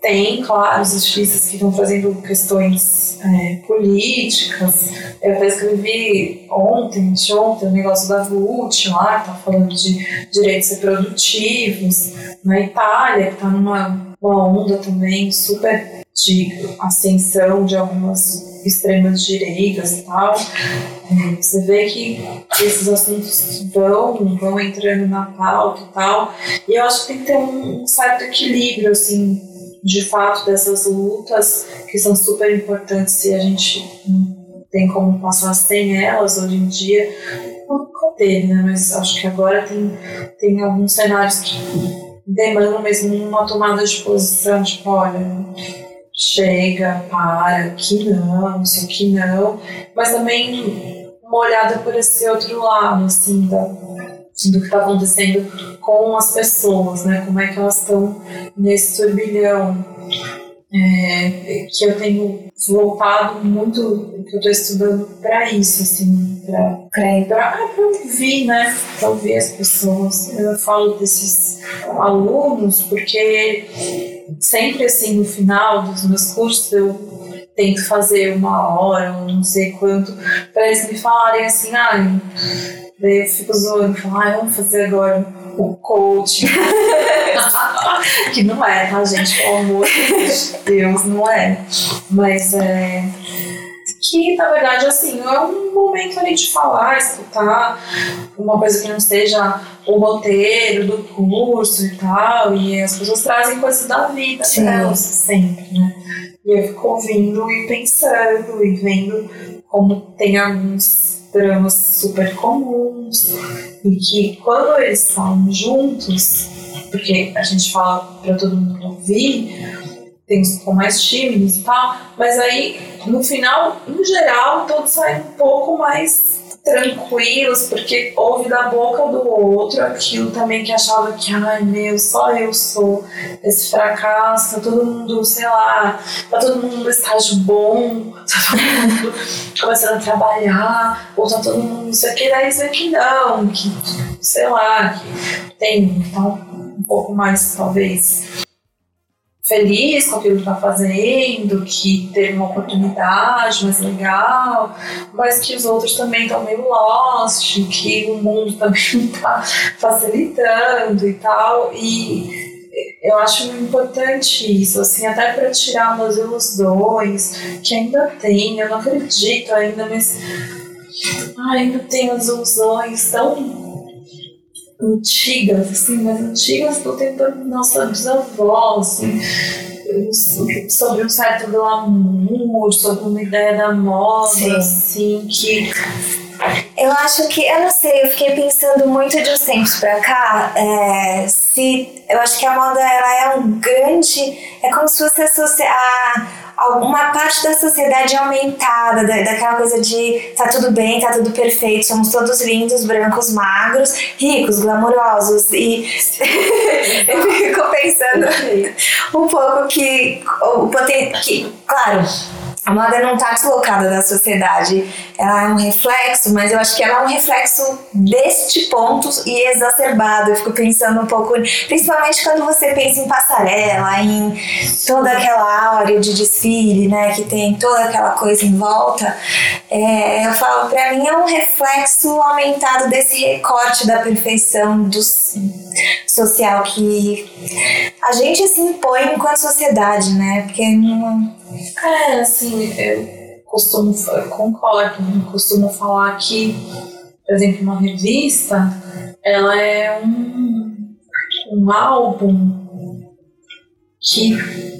tem, claro, os estilistas que vão fazendo questões é, políticas. Eu até escrevi ontem, de ontem, o negócio da VUT lá, que tá falando de direitos reprodutivos, na Itália, que está numa uma onda também super de ascensão de algumas extremas direitas e tal. É, você vê que esses assuntos vão, vão entrando na pauta e tal. E eu acho que tem que ter um, certo equilíbrio, assim, de fato, dessas lutas que são super importantes se a gente não tem como passar sem elas hoje em dia. Não teve, né? Mas acho que agora tem, tem alguns cenários que demandam mesmo uma tomada de posição, tipo, olha, chega, para, aqui não, isso aqui não, mas também uma olhada por esse outro lado, assim, da, do que está acontecendo com as pessoas, né? Como é que elas estão nesse turbilhão. É, que eu tenho voltado muito, que eu estou estudando para isso, assim, para ouvir, né? Para ouvir as pessoas. Eu falo desses alunos porque sempre, assim, no final dos meus cursos, eu tento fazer uma hora, ou não sei quanto, para eles me falarem assim, ah, daí eu fico zoando, falo, ah, vamos fazer agora o coach. que não é, tá, gente? Pelo amor de Deus, não é. Mas é. Que na verdade, assim, é um momento ali de falar, escutar uma coisa que não seja o roteiro do curso e tal. E as pessoas trazem coisas da vida Sim. delas sempre, né? E eu fico ouvindo e pensando e vendo como tem alguns dramas super comuns e que quando eles estão juntos, porque a gente fala para todo mundo ouvir, tem ficam mais tímidos e tal, mas aí no final, em geral, todos saem um pouco mais tranquilos, porque ouve da boca do outro aquilo também que achava que, ai meu, só eu sou esse fracasso, tá todo mundo, sei lá, tá todo mundo no estágio bom, tá todo mundo começando a trabalhar, ou tá todo mundo isso aqui, daí isso aqui não, que, sei lá, que tem então, um pouco mais, talvez, feliz com aquilo que está fazendo, que teve uma oportunidade mais legal, mas que os outros também estão meio lost, que o mundo também está facilitando e tal. E eu acho importante isso, assim, até para tirar umas ilusões que ainda tem, eu não acredito ainda, mas ainda tem umas ilusões tão antigas, assim, mas antigas do tempo da nossa bisavó, assim, sobre um certo glamour, sobre uma ideia da moda, Sim. assim, que eu acho que, eu não sei, eu fiquei pensando muito de uns tempos pra cá, é, se, eu acho que a moda, ela é um grande, é como se fosse associar alguma parte da sociedade aumentada, da, daquela coisa de tá tudo bem, tá tudo perfeito, somos todos lindos, brancos, magros, ricos, glamourosos. E eu fico pensando um pouco que o que, claro, a moda não está deslocada da sociedade, ela é um reflexo, mas eu acho que ela é um reflexo deste ponto e exacerbado. Eu fico pensando um pouco, principalmente quando você pensa em passarela, em toda aquela áurea de desfile, né, que tem toda aquela coisa em volta. É, eu falo, para mim é um reflexo aumentado desse recorte da perfeição do social que a gente se impõe enquanto sociedade, né, porque não é, assim, eu costumo, eu concordo, eu costumo falar que, por exemplo, uma revista, ela é um, um álbum que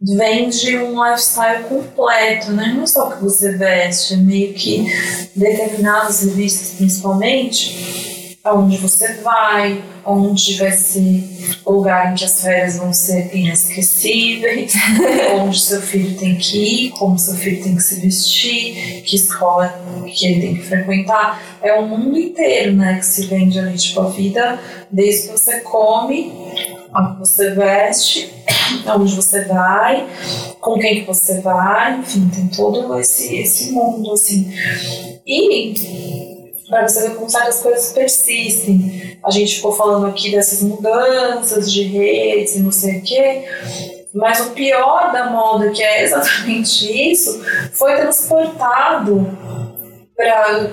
vende um lifestyle completo, né? Não só o que você veste, é meio que determinadas revistas, principalmente, aonde você vai, onde vai ser o lugar em que as férias vão ser inesquecíveis, onde seu filho tem que ir, como seu filho tem que se vestir, que escola que ele tem que frequentar. É o mundo inteiro, né, que se vende ali, tipo, a vida, desde que você come, a que você veste, aonde você vai, com quem que você vai, enfim, tem todo esse, esse mundo, assim. E para você ver como certas coisas persistem. A gente ficou falando aqui dessas mudanças de redes e não sei o quê, mas o pior da moda, que é exatamente isso, foi transportado para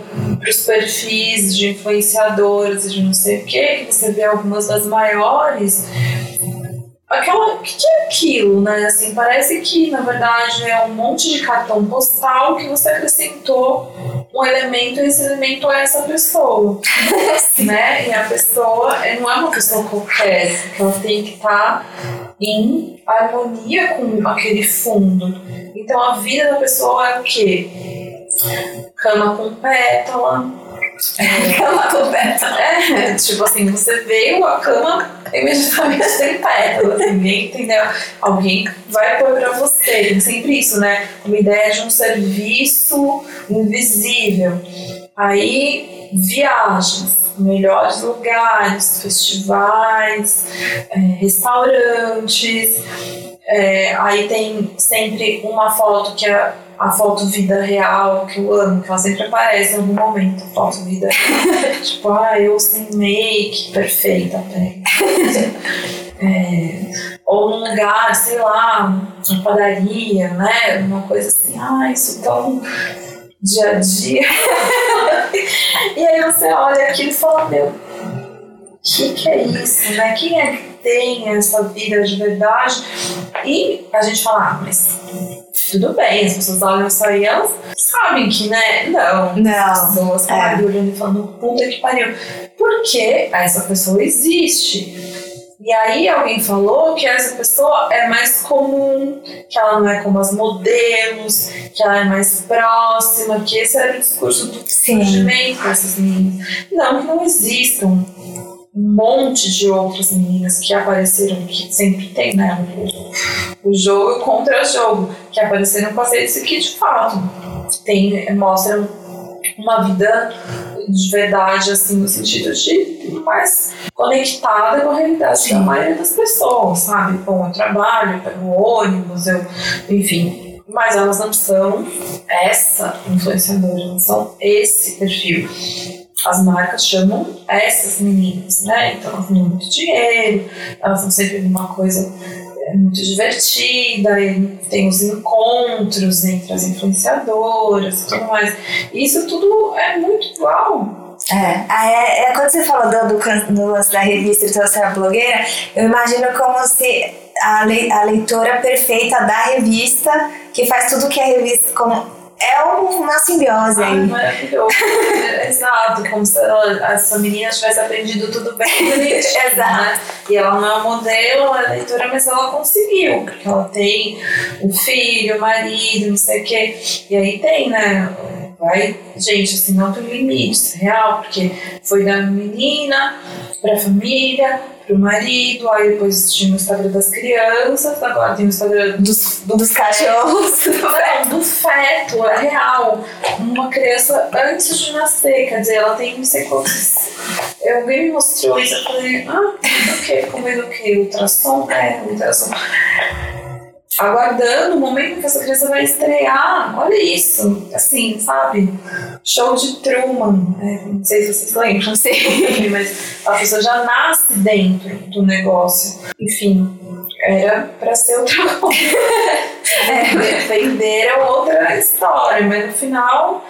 os perfis de influenciadores e de não sei o quê, que você vê algumas das maiores aquela. O que, que, é aquilo, né? Assim, parece que na verdade é um monte de cartão postal que você acrescentou um elemento e esse elemento é essa pessoa. né? E a pessoa não é uma pessoa qualquer, ela tem que estar tá em harmonia com aquele fundo. Então a vida da pessoa é o quê? Cama com pétala, cama coberta. É, tipo assim, você veio, a cama imediatamente tem pedra, ninguém entendeu? Alguém vai pôr pra você, tem sempre isso, né? Uma ideia de um serviço invisível. Aí, viagens, melhores lugares, festivais, é, restaurantes. É, aí tem sempre uma foto que é a foto vida real, que eu amo, que ela sempre aparece em algum momento, a foto vida real. tipo, ah, eu sem make, perfeita até. É, ou num lugar, sei lá, uma padaria, né? Uma coisa assim, ah, isso tão dia a dia. e aí você olha aquilo e fala, meu, o que, que é isso, né? Quem é que tem essa vida de verdade? E a gente fala, ah, mas tudo bem, as pessoas olham isso aí, elas sabem que, né? Não. Não. As pessoas É. olhando e falando, puta que pariu. Porque essa pessoa existe. E aí alguém falou que essa pessoa é mais comum, que ela não é como as modelos, que ela é mais próxima, que esse era o discurso do surgimento dessas meninas. Não que não existam um monte de outras meninas que apareceram, que sempre tem, né? O, jogo contra o jogo, que apareceram com as redes que de fato tem, mostram uma vida de verdade, assim, no sentido de mais conectada com a realidade Sim. da maioria das pessoas, sabe? Bom, eu trabalho, eu pego ônibus, eu, enfim. Mas elas não são essa influenciadora, não são esse perfil. As marcas chamam essas meninas, né? Então elas ganham muito dinheiro, elas estão sempre numa coisa é, muito divertida, tem os encontros entre as influenciadoras e tudo mais. Isso tudo é muito igual. É, ah, é, é quando você falou do, do, do lance da revista e trouxe a blogueira, eu imagino como se a, lei- a leitora perfeita da revista, que faz tudo que a revista. Como, é uma simbiose aí. maravilhoso. É, Exato, como se ela- essa menina tivesse aprendido tudo bem direitinho, Exato. né? E ela não é modelo, ela é leitora, mas ela conseguiu, porque ela tem um filho, um marido, não sei o quê. E aí tem, né? Vai, gente, assim, não tem limites, real, porque foi da menina pra família, pro marido, aí depois tinha o Instagram das crianças, agora tem o Instagram Dos, dos cachorros. não, do feto, é real. Uma criança antes de nascer, quer dizer, ela tem não sei quantos. Alguém me mostrou isso, eu falei, ah, o que? Comendo o quê? Ultrassom? É, ultrassom. Aguardando o momento que essa criança vai estrear. Olha isso, assim, sabe? Show de Truman. é, não sei se vocês lembram, Não sei. mas a pessoa já nasce dentro do negócio. Enfim, era pra ser outra coisa. É, venderam outra história, mas no final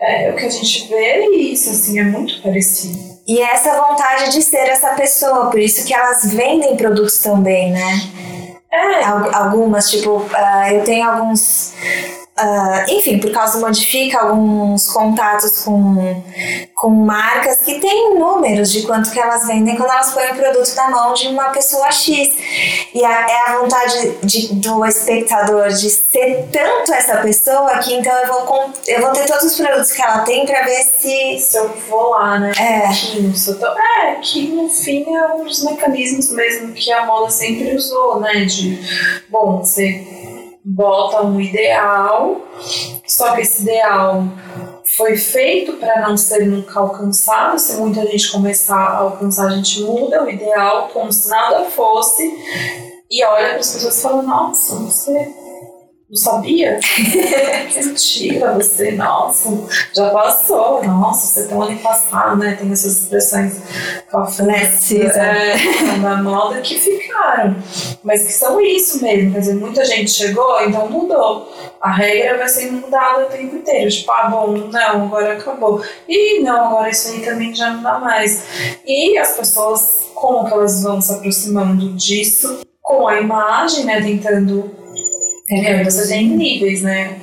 é, o que a gente vê é isso, assim, é muito parecido. E essa vontade de ser essa pessoa, por isso que elas vendem produtos também, né? É, Al- Algumas, tipo, ah, eu tenho alguns. Ah, enfim, por causa do Modifica, alguns contatos com, com marcas que têm números de quanto que elas vendem quando elas põem o produto na mão de uma pessoa X. E a- é a vontade de- do espectador de ser tanto essa pessoa que então eu vou, eu vou ter todos os produtos que ela tem pra ver se. se eu vou lá, né? É. Se eu tô- é, que no fim é um dos mecanismos mesmo que a moda sempre usou, né? De, bom, você bota um ideal, só que esse ideal foi feito para não ser nunca alcançado. Se muita gente começar a alcançar, a gente muda o ideal como se nada fosse e olha para as pessoas e fala: Nossa, você não sabia? mentira, você, nossa, já passou, nossa, você tem um ano passado, né? Tem essas expressões Let's é, da moda que ficaram, mas que são isso mesmo. Quer dizer, muita gente chegou, então mudou. A regra vai ser mudada o tempo inteiro. Tipo, ah, bom, não, agora acabou. E não, agora isso aí também já não dá mais. E as pessoas, como que elas vão se aproximando disso? Com a imagem, né? Tentando é, você tem níveis, né?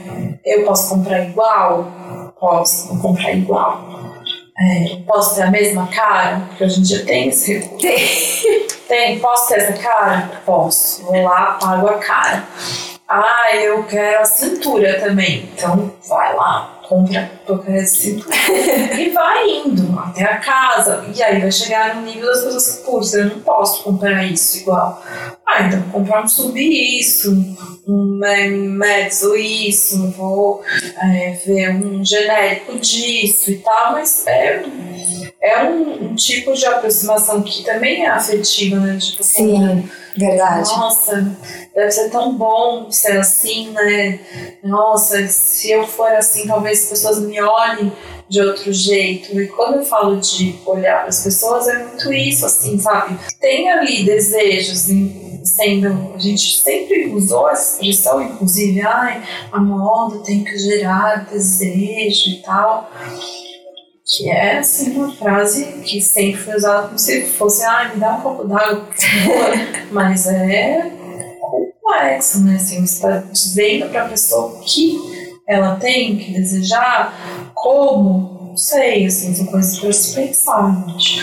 Eu posso comprar igual? Posso comprar igual. É, posso ter a mesma cara? Porque hoje em dia tem esse recurso. Tem. Posso ter essa cara? Posso. Vou lá, pago a cara. Ah, eu quero a cintura também. Então vai lá, compra de cintura e vai indo até a casa. E aí vai chegar no nível das pessoas que, putz, eu não posso comprar isso igual. Ah, então vou comprar um sub isso, um mezzo isso, vou é, ver um genérico disso e tal, mas é, é um, um tipo de aproximação que também é afetiva, né? Tipo, Sim. Verdade. Nossa, deve ser tão bom ser assim, né? Nossa, se eu for assim, talvez as pessoas me olhem de outro jeito. E quando eu falo de olhar para as pessoas, é muito isso, assim, sabe? Tem ali desejos sendo. A gente sempre usou essa expressão, inclusive, ai, a moda tem que gerar desejo e tal que é assim uma frase que sempre foi usada como se fosse, ah, me dá um copo d'água, mas é complexo, né? Assim, você está dizendo para a pessoa o que ela tem que desejar, como, não sei, assim, são coisas para se pensar, gente.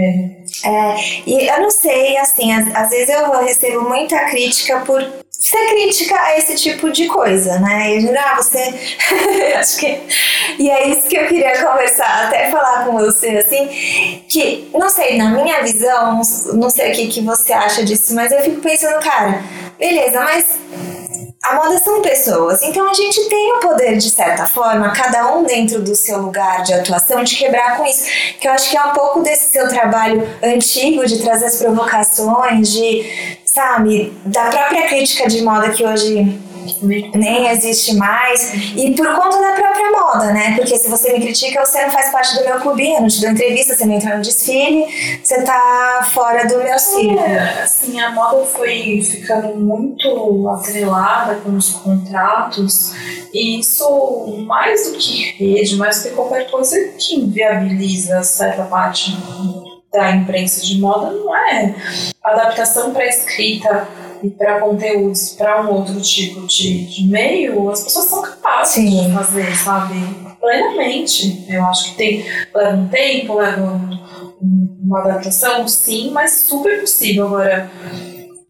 É. É, e eu não sei, assim, às, às vezes eu recebo muita crítica por ser crítica a esse tipo de coisa, né? E ah, você. Acho que. E é isso que eu queria conversar, até falar com você, assim, que, não sei, na minha visão, não sei o que, que você acha disso, mas eu fico pensando, cara, beleza, mas a moda são pessoas, então a gente tem o poder, de certa forma, cada um dentro do seu lugar de atuação, de quebrar com isso. Que eu acho que é um pouco desse seu trabalho antigo de trazer as provocações, de, sabe, da própria crítica de moda que hoje nem existe mais. E por conta da própria moda, né? Porque se você me critica, você não faz parte do meu clubinho, eu não te dou entrevista, você não entra no desfile, você tá fora do meu círculo. É, assim, a moda foi ficando muito atrelada com os contratos, e isso, mais do que rede, mais do que qualquer coisa que inviabiliza certa parte da imprensa de moda, não é adaptação para escrita e para conteúdos para um outro tipo de, de, meio, as pessoas são capazes Sim. de fazer, sabe? Plenamente. Eu acho que tem, leva um tempo, leva um, uma adaptação, sim, mas super possível. Agora,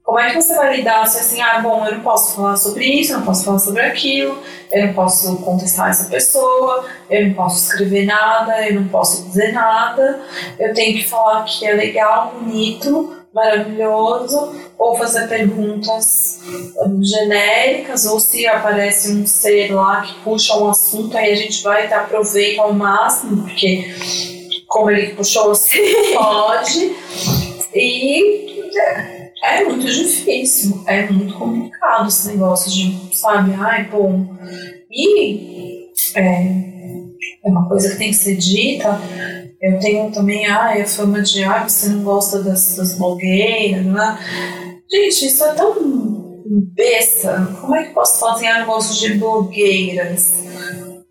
como é que você vai lidar se assim, ah, bom, eu não posso falar sobre isso, eu não posso falar sobre aquilo, eu não posso contestar essa pessoa, eu não posso escrever nada, eu não posso dizer nada, eu tenho que falar que é legal, bonito, maravilhoso, ou fazer perguntas um, genéricas, ou se aparece um ser lá que puxa um assunto, aí a gente vai ter aproveita ao máximo, porque como ele puxou assim, pode. E é muito difícil, é muito complicado esse negócio de, sabe, ai, bom. E é, é uma coisa que tem que ser dita eu tenho também ah, a fama de ah, você não gosta das, das blogueiras, né? Gente, isso é tão besta. Como é que posso falar assim, ah, eu não gosto de blogueiras?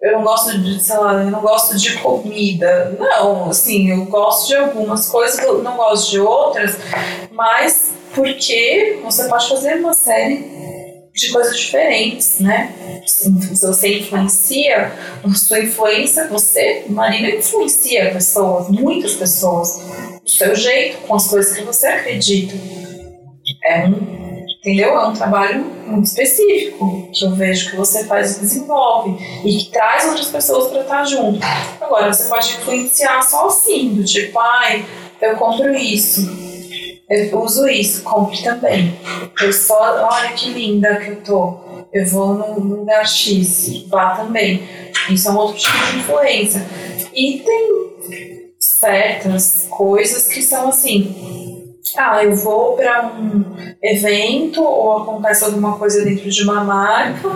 Eu não gosto de, sei lá, eu não gosto de comida. Não, assim, eu gosto de algumas coisas, eu não gosto de outras, mas porque você pode fazer uma série de coisas diferentes, né? Se você influencia, a sua influência, você, Marina, influencia pessoas, muitas pessoas, do seu jeito, com as coisas que você acredita. É um, entendeu? É um trabalho muito específico que eu vejo que você faz e desenvolve e que traz outras pessoas para estar junto. Agora, você pode influenciar só assim, do tipo, ai, eu compro isso eu uso isso, compre também. Eu só, olha que linda que eu tô. Eu vou no lugar X, vá também. Isso é um outro tipo de influência. E tem certas coisas que são assim. Ah, eu vou para um evento ou acontece alguma coisa dentro de uma marca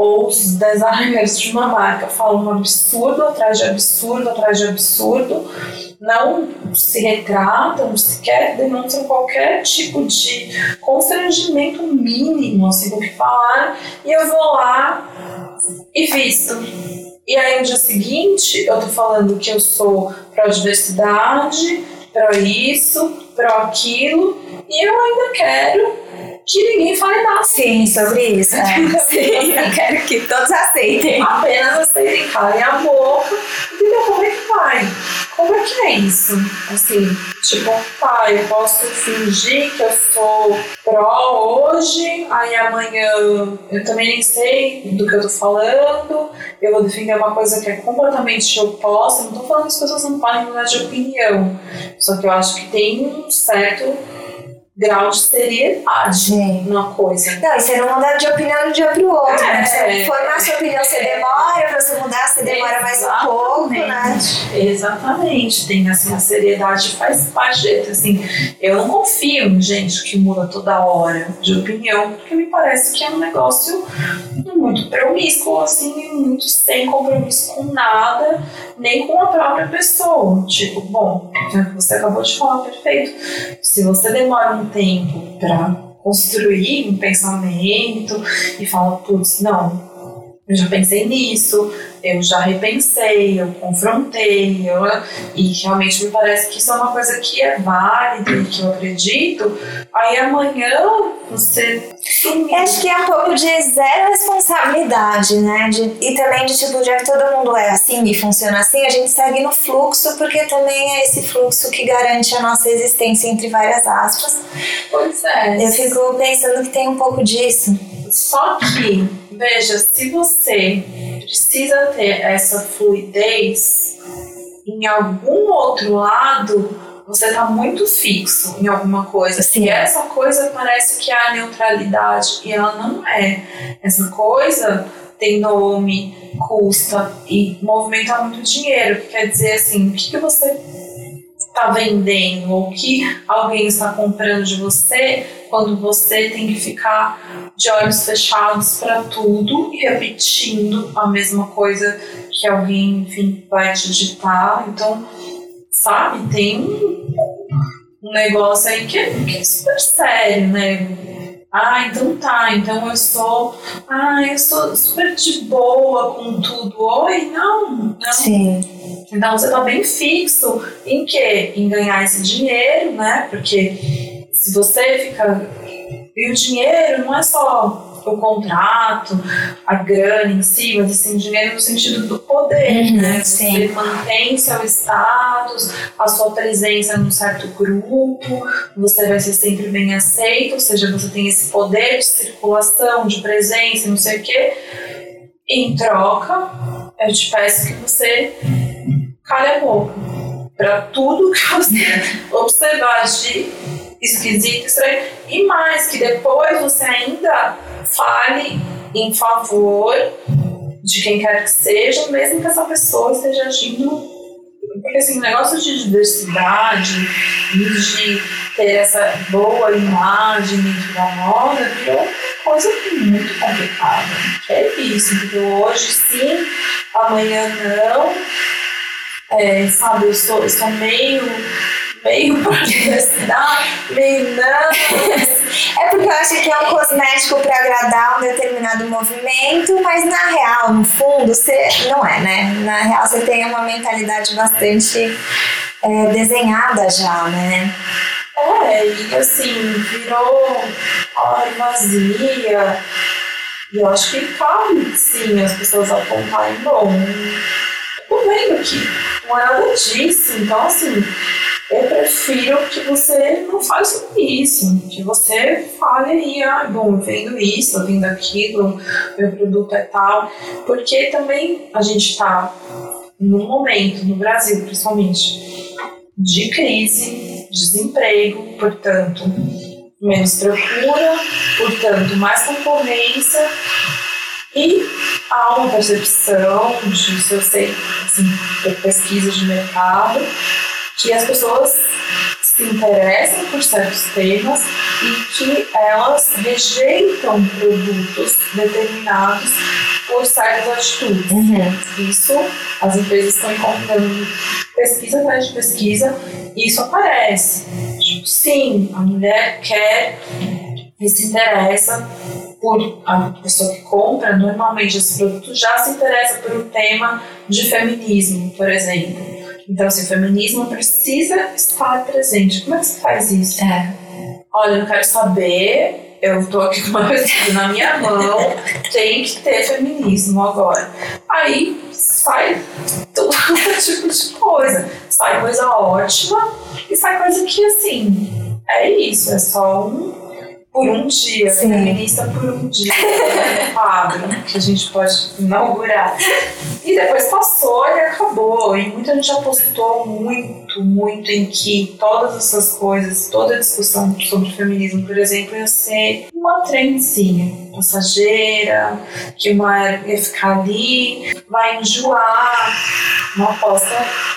ou os designers de uma marca falam absurdo atrás de absurdo atrás de absurdo não se retratam, sequer demonstram qualquer tipo de constrangimento mínimo assim, do que falar, e eu vou lá e visto. E aí no dia seguinte eu tô falando que eu sou pró-diversidade, pró isso, pró aquilo, e eu ainda quero que ninguém fale nada. Sim, sobre isso. É. Sim, eu quero que todos aceitem. Apenas aceitem, calem a boca. Entendeu? Como é que vai? Como é que é isso? Assim, tipo, tá, eu posso fingir que eu sou pró hoje, aí amanhã eu também nem sei do que eu tô falando, eu vou defender uma coisa que é completamente oposta. Não tô falando que as pessoas não podem mudar de opinião, só que eu acho que tem um certo grau de seriedade na coisa. Não, e você não muda de opinião de um dia pro outro. É, né? Você formar sua opinião, você demora, pra você mudar, você demora mais um pouco, né? Exatamente. Tem, assim, a seriedade faz parte, assim, eu não confio em gente que muda toda hora de opinião, porque me parece que é um negócio muito promíscuo, assim, muito sem compromisso com nada, nem com a própria pessoa. Tipo, bom, você acabou de falar, perfeito. Se você demora um tempo para construir um pensamento e falar, putz, não, eu já pensei nisso, eu já repensei, eu confrontei, eu, e realmente me parece que isso é uma coisa que é válida e que eu acredito. Aí amanhã você. Acho que é um pouco de zero responsabilidade, né? De, e também de tipo, já que todo mundo é assim e funciona assim, a gente segue no fluxo, porque também é esse fluxo que garante a nossa existência, entre várias aspas. Pois é. Eu fico pensando que tem um pouco disso. Só que, veja, se você precisa ter essa fluidez em algum outro lado, você está muito fixo em alguma coisa. Sim. E essa coisa parece que é a neutralidade e ela não é. Essa coisa tem nome, custa e movimenta muito dinheiro. Quer dizer assim, o que, que você está vendendo ou que alguém está comprando de você quando você tem que ficar de olhos fechados para tudo e repetindo a mesma coisa que alguém, enfim, vai te ditar. Então, sabe, tem um, um negócio aí que é, que é super sério, né? Ah, então tá, então eu sou. Ah, eu sou super de boa com tudo. Oi, não, não. Sim. Então você tá bem fixo em quê? Em ganhar esse dinheiro, né? Porque se você fica. E o dinheiro não é só o contrato, a grana em si, mas assim, dinheiro no sentido do poder, Uhum, né? sim. Você mantém seu status, a sua presença num certo grupo, você vai ser sempre bem aceito, ou seja, você tem esse poder de circulação, de presença, não sei o quê. Em troca, eu te peço que você cale a boca. Para tudo que você observar de esquisito, estranho, e mais, que depois você ainda fale em favor de quem quer que seja, mesmo que essa pessoa esteja agindo. Porque assim, o negócio de diversidade de ter essa boa imagem da moda virou uma coisa muito complicada. É isso, porque hoje sim, amanhã não. É, sabe, eu sou, eu sou meio meio diversidade, meio não. É porque eu acho que é um cosmético para agradar um determinado movimento, mas na real, no fundo, você não é, né? Na real, você tem uma mentalidade bastante é, desenhada já, né? É, e assim, virou palavra vazia. E eu acho que cabe, sim, as pessoas apontarem, bom, tô vendo que não é nada disso. Então, assim, eu prefiro que você não fale sobre isso, que você fale aí, ah, bom, vendo isso, vendo aquilo, meu produto é tal, porque também a gente está num momento, no Brasil principalmente, de crise, desemprego, portanto, menos procura, portanto, mais concorrência e há uma percepção de, se eu sei, assim, pesquisa de mercado, que as pessoas se interessam por certos temas e que elas rejeitam produtos determinados por certas atitudes. Isso as empresas estão encontrando pesquisa atrás de pesquisa e isso aparece. Tipo, sim, a mulher quer e se interessa por a pessoa que compra, normalmente esse produto já se interessa por um tema de feminismo, por exemplo. Então, assim, o feminismo precisa estar presente. Como é que você faz isso? É. Olha, eu quero saber eu tô aqui com uma pesquisa na minha mão, tem que ter feminismo agora. Aí sai todo tipo de coisa. Sai coisa ótima e sai coisa que, assim, é isso, é só um por um dia, Sim. feminista por um dia, né, quadro que a gente pode inaugurar. E depois passou e acabou. E muita gente apostou muito, muito em que todas essas coisas, toda a discussão sobre feminismo, por exemplo, ia ser uma trendzinha passageira, que uma era ia ficar ali, vai enjoar. Uma aposta,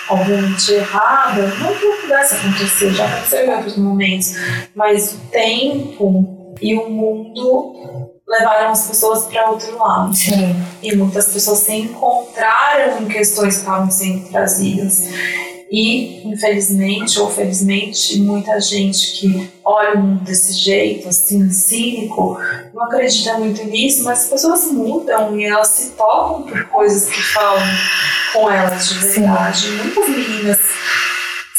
obviamente, errada. Não que não pudesse acontecer, já aconteceu em outros momentos, mas o tempo e o mundo levaram as pessoas para outro lado. Sim. E muitas pessoas se encontraram em questões que estavam sendo trazidas. E, infelizmente ou felizmente, muita gente que olha o mundo desse jeito, assim, cínico, não acredita muito nisso, mas as pessoas mudam e elas se tocam por coisas que falam com elas de verdade. Sim. Muitas meninas,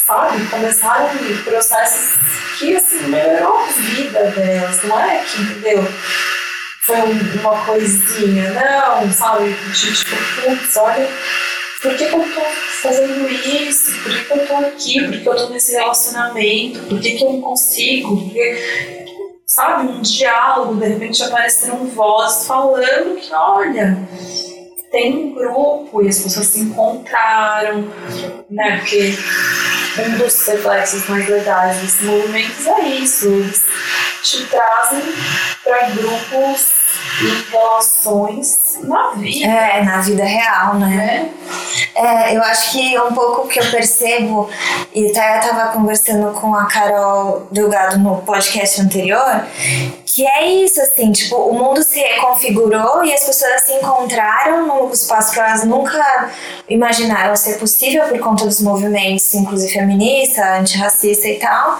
sabe, começaram processos que, assim, melhorou a vida delas, não é que, entendeu? Foi uma coisinha, não, sabe, tipo, putz, olha por que, que eu tô fazendo isso? Por que, que eu tô aqui? Por que eu tô nesse relacionamento? Por que, que eu não consigo? Porque, sabe, um diálogo, de repente apareceram vozes falando que, olha, tem um grupo e as pessoas se encontraram, né? Porque um dos reflexos mais legais desses movimentos é isso, eles te trazem para grupos e relações na vida. É, na vida real, né? É. é, eu acho que um pouco que eu percebo, e até eu tava conversando com a Carol Delgado no podcast anterior, que é isso, assim, tipo, o mundo se reconfigurou e as pessoas se encontraram num espaço que elas nunca imaginaram ser possível por conta dos movimentos, inclusive feminista, antirracista e tal.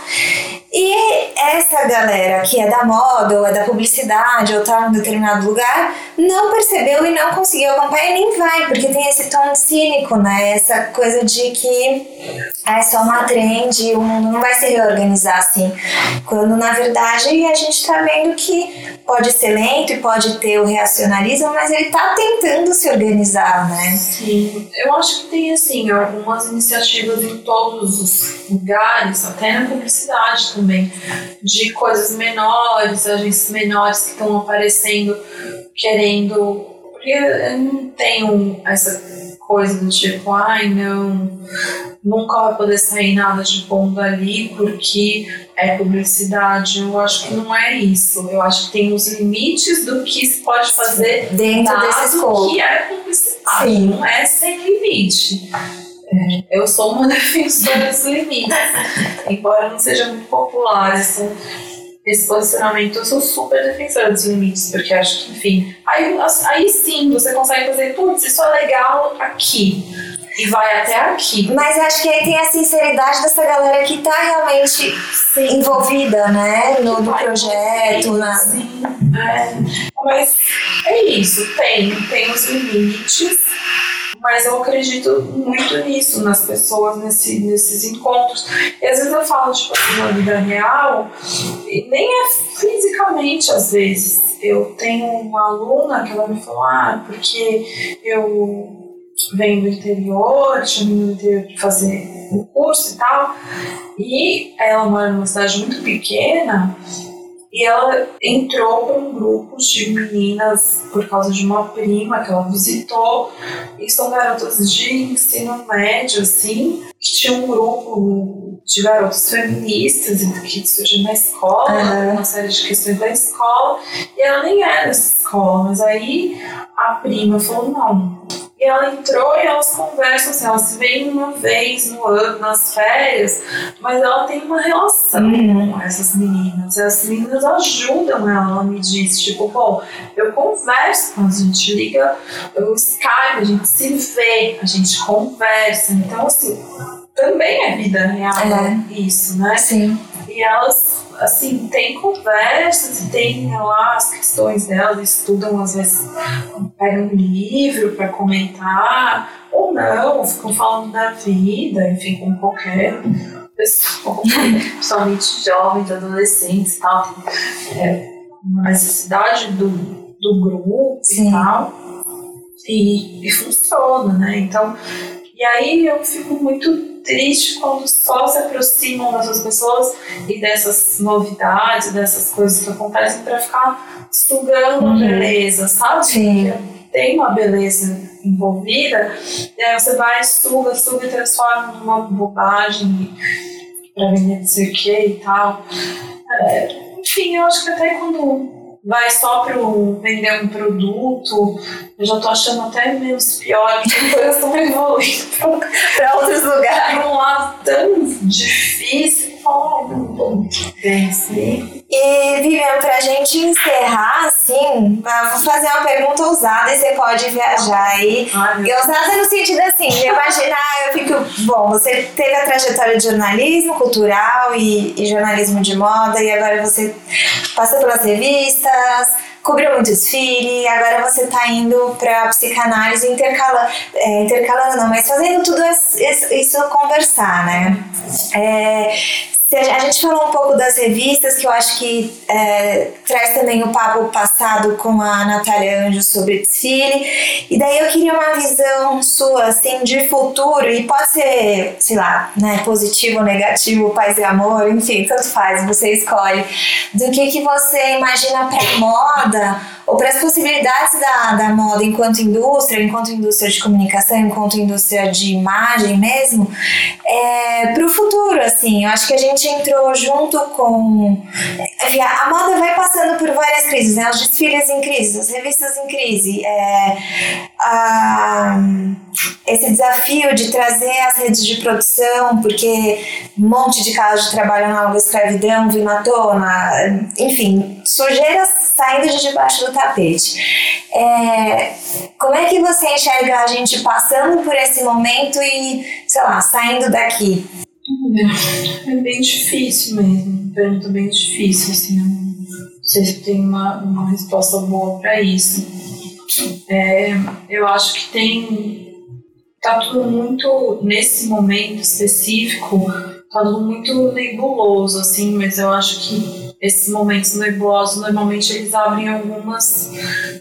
E essa galera que é da moda, ou é da publicidade, ou tá num determinado lugar, não percebeu e não conseguiu acompanhar e nem vai, porque tem esse tom cínico, né? Essa coisa de que é só uma trend, o mundo não vai se reorganizar assim. Quando na verdade a gente tá vendo que pode ser lento e pode ter o reacionalismo, mas ele tá tentando se organizar, né? Sim, eu acho que tem assim algumas iniciativas em todos os lugares, até na publicidade também de coisas menores, agências menores que estão aparecendo querendo. Porque eu não tenho essa coisa do tipo, ai não, nunca vai poder sair nada de bom dali porque é publicidade. Eu acho que não é isso. Eu acho que tem os limites do que se pode fazer dentro desse escopo. que é publicidade. Sim. Não é sem limite. É, eu sou uma defensora dos limites, embora não seja muito popular esse, esse posicionamento, eu sou super defensora dos limites, porque acho que, enfim, aí, aí sim você consegue fazer, putz, isso é legal aqui. E vai até aqui. Mas acho que aí tem a sinceridade dessa galera que tá realmente sim. envolvida, né? No, no projeto. na... Sim, é. Mas é isso, tem, tem os limites mas eu acredito muito nisso, nas pessoas, nesse, nesses encontros. E às vezes eu falo, tipo assim, na vida real, e nem é fisicamente, às vezes. Eu tenho uma aluna que ela me falou, ah, porque eu venho do interior, tinha do interior de fazer o curso e tal, e ela mora numa cidade muito pequena, e ela entrou para um grupo de meninas por causa de uma prima que ela visitou. E são garotas de ensino médio, assim, que tinha um grupo de garotos feministas que surgiu na escola, uhum. uma série de questões da escola. E ela nem era dessa escola, mas aí a prima falou: não, e ela entrou e elas conversam, assim, elas se veem uma vez no ano, nas férias, mas ela tem uma relação uhum. com essas meninas. E as meninas ajudam ela, ela me diz, tipo, bom, eu converso quando a gente liga, eu Skype, a gente se vê, a gente conversa. Então, assim, também é vida real é. isso, né? Sim. E elas assim, tem conversas, tem lá as questões delas, estudam, às vezes pegam um livro para comentar, ou não, ficam falando da vida, enfim, com qualquer pessoa, principalmente jovens, adolescentes e tal. É, uma necessidade do, do grupo Sim. e tal. E, e funciona, né? Então, e aí eu fico muito triste quando só se aproximam dessas pessoas e dessas novidades, dessas coisas que acontecem para ficar sugando uhum. a beleza, sabe? Sim. Tem uma beleza envolvida, e aí você vai, suga, suga e transforma numa bobagem para vender não sei o que e tal. É, enfim, eu acho que até quando vai só para vender um produto, eu já tô achando até menos pior, porque as coisas estão evoluindo para outros lugares. Para um lado tão difícil, E, Vivian, pra gente encerrar, assim, vou fazer uma pergunta ousada e você pode viajar aí. E ousada no sentido assim, de imaginar, eu fico. Bom, você teve a trajetória de jornalismo cultural e, e jornalismo de moda, e agora você passou pelas revistas, cobriu muito desfile, agora você está indo para psicanálise intercalando, é, intercalando não, mas fazendo tudo isso, isso conversar, né? É, a gente falou um pouco das revistas, que eu acho que é, traz também o papo passado com a Natália Anjo sobre desfile. E daí eu queria uma visão sua, assim, de futuro, e pode ser, sei lá, né, positivo negativo, paz e amor, enfim, tanto faz, você escolhe. Do que, que você imagina para moda ou para as possibilidades da, da moda enquanto indústria, enquanto indústria de comunicação, enquanto indústria de imagem mesmo, é, para o futuro, assim. Eu acho que a gente entrou junto com. A moda vai passando por várias crises, né? Os desfiles em crise, as revistas em crise. É, a, esse desafio de trazer as redes de produção, porque um monte de casos de trabalho análogo à escravidão vindo à tona, enfim, sujeiras saindo de debaixo do tapete. É, como é que você enxerga a gente passando por esse momento e, sei lá, saindo daqui? É bem difícil mesmo, pergunta bem difícil, assim, não sei se tem uma, uma resposta boa para isso. É, eu acho que tem, tá tudo muito, nesse momento específico, tá tudo muito nebuloso, assim, mas eu acho que esses momentos nebulosos normalmente eles abrem algumas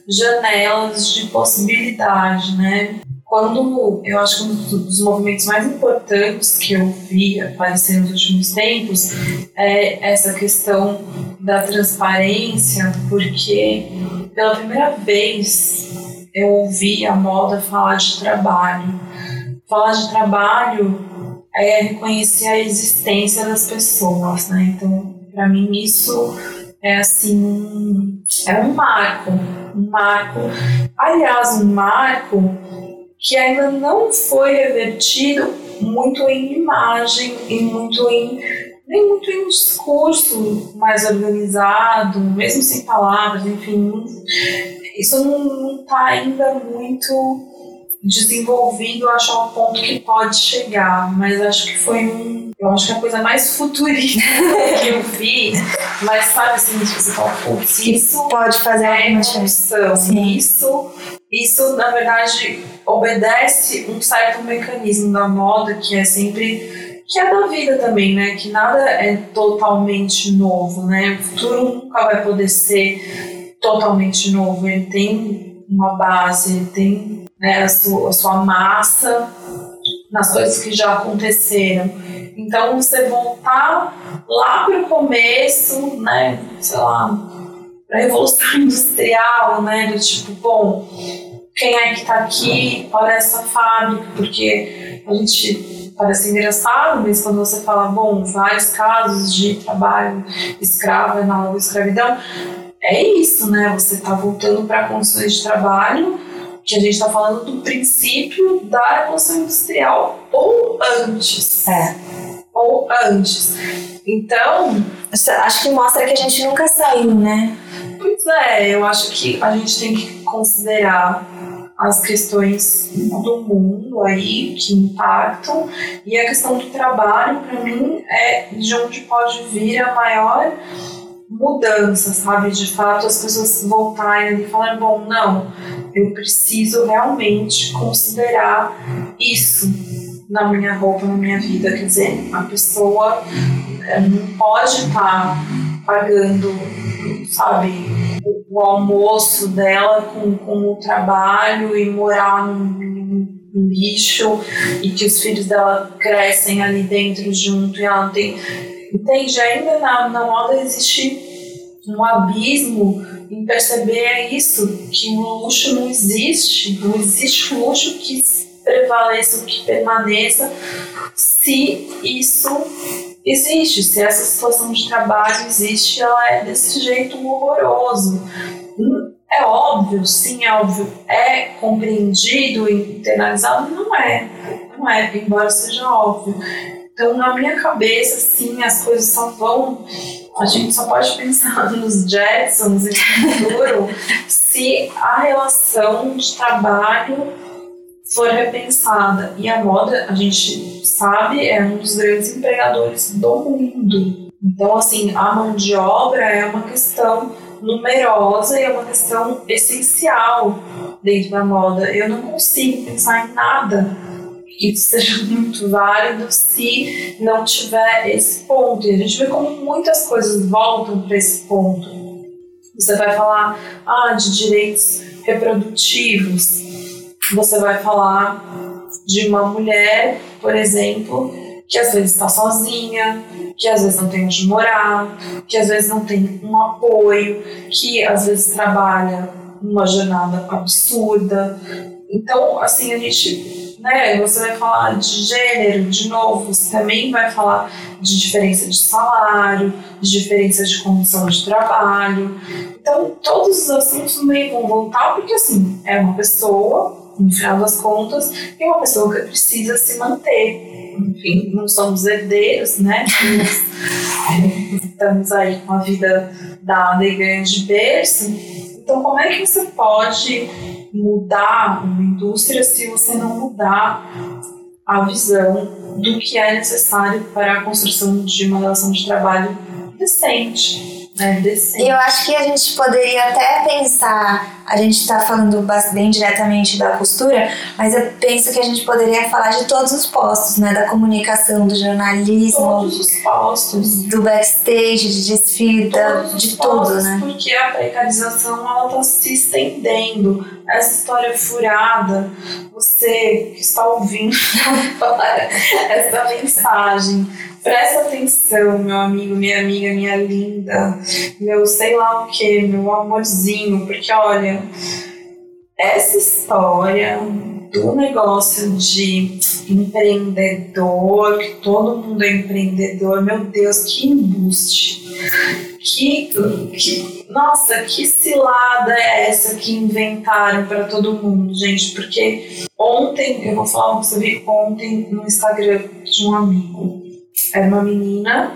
janelas de possibilidade, né? Quando eu acho que um dos movimentos mais importantes que eu vi aparecer nos últimos tempos é essa questão da transparência, porque pela primeira vez eu ouvi a moda falar de trabalho. Falar de trabalho é reconhecer a existência das pessoas, né? Então, para mim isso é assim, é um marco, um marco. Aliás, um marco que ainda não foi revertido muito em imagem e muito em nem muito em discurso mais organizado, mesmo sem palavras, enfim, isso não está ainda muito desenvolvido, acho ao ponto que pode chegar, mas acho que foi um eu acho que a coisa mais futurista que eu vi, mas sabe assim, você fala, putz, isso pode fazer é emoção. Isso, isso, na verdade, obedece um certo mecanismo da moda que é sempre que é da vida também, né? Que nada é totalmente novo, né? O futuro nunca vai poder ser totalmente novo. Ele tem uma base, ele tem né, a, sua, a sua massa nas coisas que já aconteceram. Então, você voltar lá para o começo, né, sei lá, para a Revolução Industrial, né, do tipo, bom, quem é que está aqui? Olha essa fábrica, porque a gente parece engraçado, mas quando você fala, bom, vários casos de trabalho escravo, análogo à escravidão, é isso, né? Você está voltando para condições de trabalho a gente está falando do princípio da Revolução Industrial ou antes. É. Ou antes. Então. Acho que mostra que a gente nunca saiu, né? Pois é, eu acho que a gente tem que considerar as questões do mundo aí que impactam e a questão do trabalho para mim é de onde pode vir a maior mudança, sabe? De fato, as pessoas voltarem e falarem, bom, não, eu preciso realmente considerar isso na minha roupa, na minha vida. Quer dizer, a pessoa eh, não pode estar pagando sabe, o, almoço dela com, com o trabalho e morar num lixo e que os filhos dela crescem ali dentro junto e ela não tem. Entende? Ainda na, na moda existe um abismo em perceber isso, que o luxo não existe, não existe luxo que prevaleça, que permaneça, se isso existe, se essa situação de trabalho existe, ela é desse jeito horroroso. É óbvio, sim, é óbvio, é compreendido e internalizado? Não é, não é, embora seja óbvio. Então, na minha cabeça, sim, as coisas só vão. A gente só pode pensar nos Jetsons e no futuro se a relação de trabalho for repensada. E a moda, a gente sabe, é um dos grandes empregadores do mundo. Então, assim, a mão de obra é uma questão numerosa e é uma questão essencial dentro da moda. Eu não consigo pensar em nada que seja muito válido se não tiver esse ponto. E a gente vê como muitas coisas voltam para esse ponto. Você vai falar ah, de direitos reprodutivos, você vai falar de uma mulher, por exemplo, que às vezes está sozinha, que às vezes não tem onde morar, que às vezes não tem um apoio, que às vezes trabalha uma jornada absurda. Então, assim, a gente, né, você vai falar de gênero, de novo, você também vai falar de diferença de salário, de diferença de condição de trabalho. Então, todos os assuntos meio vão voltar, porque, assim, é uma pessoa no final das contas, é uma pessoa que precisa se manter. Enfim, não somos herdeiros, né? Estamos aí com a vida dada e ganha de berço. Então, como é que você pode mudar uma indústria se você não mudar a visão do que é necessário para a construção de uma relação de trabalho decente? Né, Eu acho que a gente poderia até pensar, a gente está falando bem diretamente da costura, mas eu penso que a gente poderia falar de todos os postos, né? Da comunicação, do jornalismo, todos os postos. do backstage, de desfile, de tudo, né? Porque a precarização ela está se estendendo. Essa história furada, você que está ouvindo essa mensagem Presta atenção, meu amigo, minha amiga, minha linda, meu sei lá o que, meu amorzinho, porque olha, essa história do negócio de empreendedor, que todo mundo é empreendedor, meu Deus, que embuste. Que, que, nossa, que cilada é essa que inventaram para todo mundo, gente? Porque ontem, eu vou falar uma coisa que ontem no Instagram de um amigo era uma menina,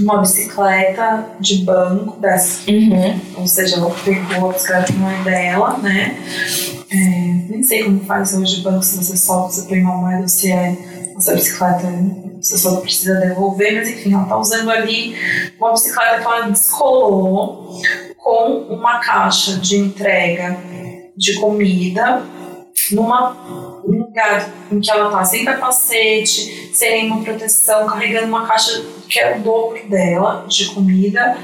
uma bicicleta de banco dessa. Uhum. Ou seja, ela pegou a bicicleta não é dela, né? É, nem sei como faz hoje banco, se você solta, você põe uma moeda, se é essa bicicleta você só precisa devolver, mas enfim, ela tá usando ali uma bicicleta que ela descolou com uma caixa de entrega de comida numa um lugar em que ela está sem capacete, sem nenhuma proteção, carregando uma caixa que é o dobro dela de comida.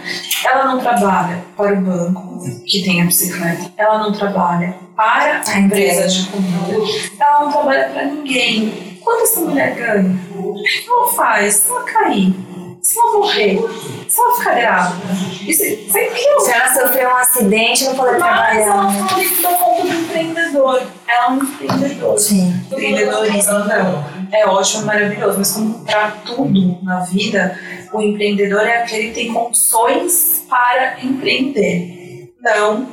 Ela não trabalha para o banco que tem a bicicleta, ela não trabalha para a empresa de comida, ela não trabalha para ninguém. Quanto essa mulher ganha? O que ela faz? Se ela cair, se ela morrer, se ela ficar grávida, isso, isso se ela sofrer um acidente, não poder trabalhar. Mas ela fala que dá conta do empreendedor. Ela é um empreendedor. Sim. Empreendedorismo não. É ótimo, maravilhoso, mas como para tudo na vida, o empreendedor é aquele que tem condições para empreender. Não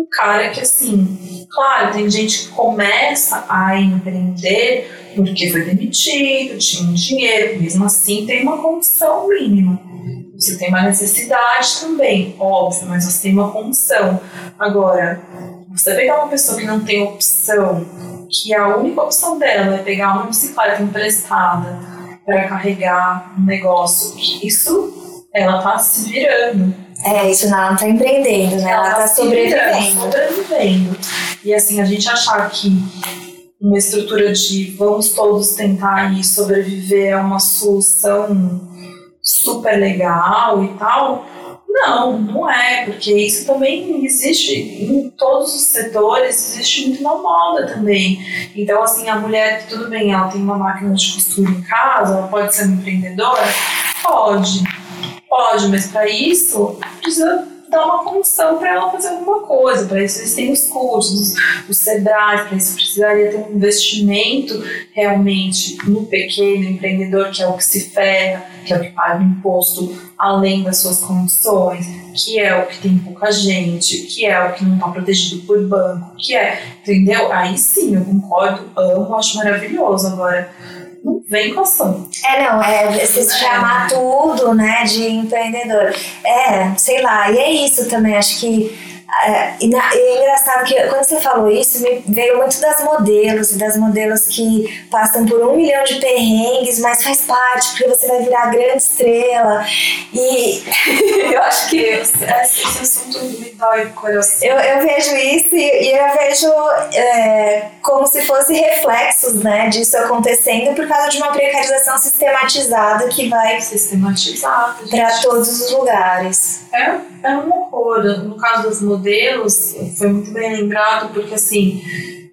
um cara que assim, claro, tem gente que começa a empreender porque foi demitido, tinha um dinheiro, mesmo assim tem uma condição mínima. Você tem uma necessidade também, óbvio, mas você tem uma condição. Agora, você pegar uma pessoa que não tem opção, que a única opção dela é pegar uma bicicleta emprestada para carregar um negócio, isso ela tá se virando. É, isso não, ela não tá empreendendo, né? Ela, ela tá, tá sobrevivendo. sobrevivendo. E assim, a gente achar que uma estrutura de vamos todos tentar e sobreviver é uma solução super legal e tal, Não, não é, porque isso também existe em todos os setores, existe muito na moda também. Então, assim, a mulher, tudo bem, ela tem uma máquina de costura em casa, ela pode ser uma empreendedora? Pode, pode, mas para isso precisa dar uma função para ela fazer alguma coisa. Para isso eles têm os cursos, os CEDRAs, para isso precisaria ter um investimento realmente no pequeno empreendedor, que é o que se ferra, que é o que paga imposto além das suas condições, que é o que tem pouca gente, que é o que não está protegido por banco, que é, entendeu? Aí sim, eu concordo, amo, acho maravilhoso. Agora, vem com ação. É, não, é você se chamar tudo, né, de empreendedor. É, sei lá, e é isso também, acho que é, e, na, e, é engraçado que quando você falou isso, me veio muito das modelos e das modelos que passam por um milhão de perrengues, mas faz parte, porque você vai virar grande estrela. E eu acho que. Esse, esse assunto me dói o coração. Eu, eu vejo isso e, e eu vejo é, como se fosse reflexos né, disso acontecendo por causa de uma precarização sistematizada que vai sistematizada para todos os lugares. É, é um horror. No caso dos modelos, foi muito bem lembrado, porque assim,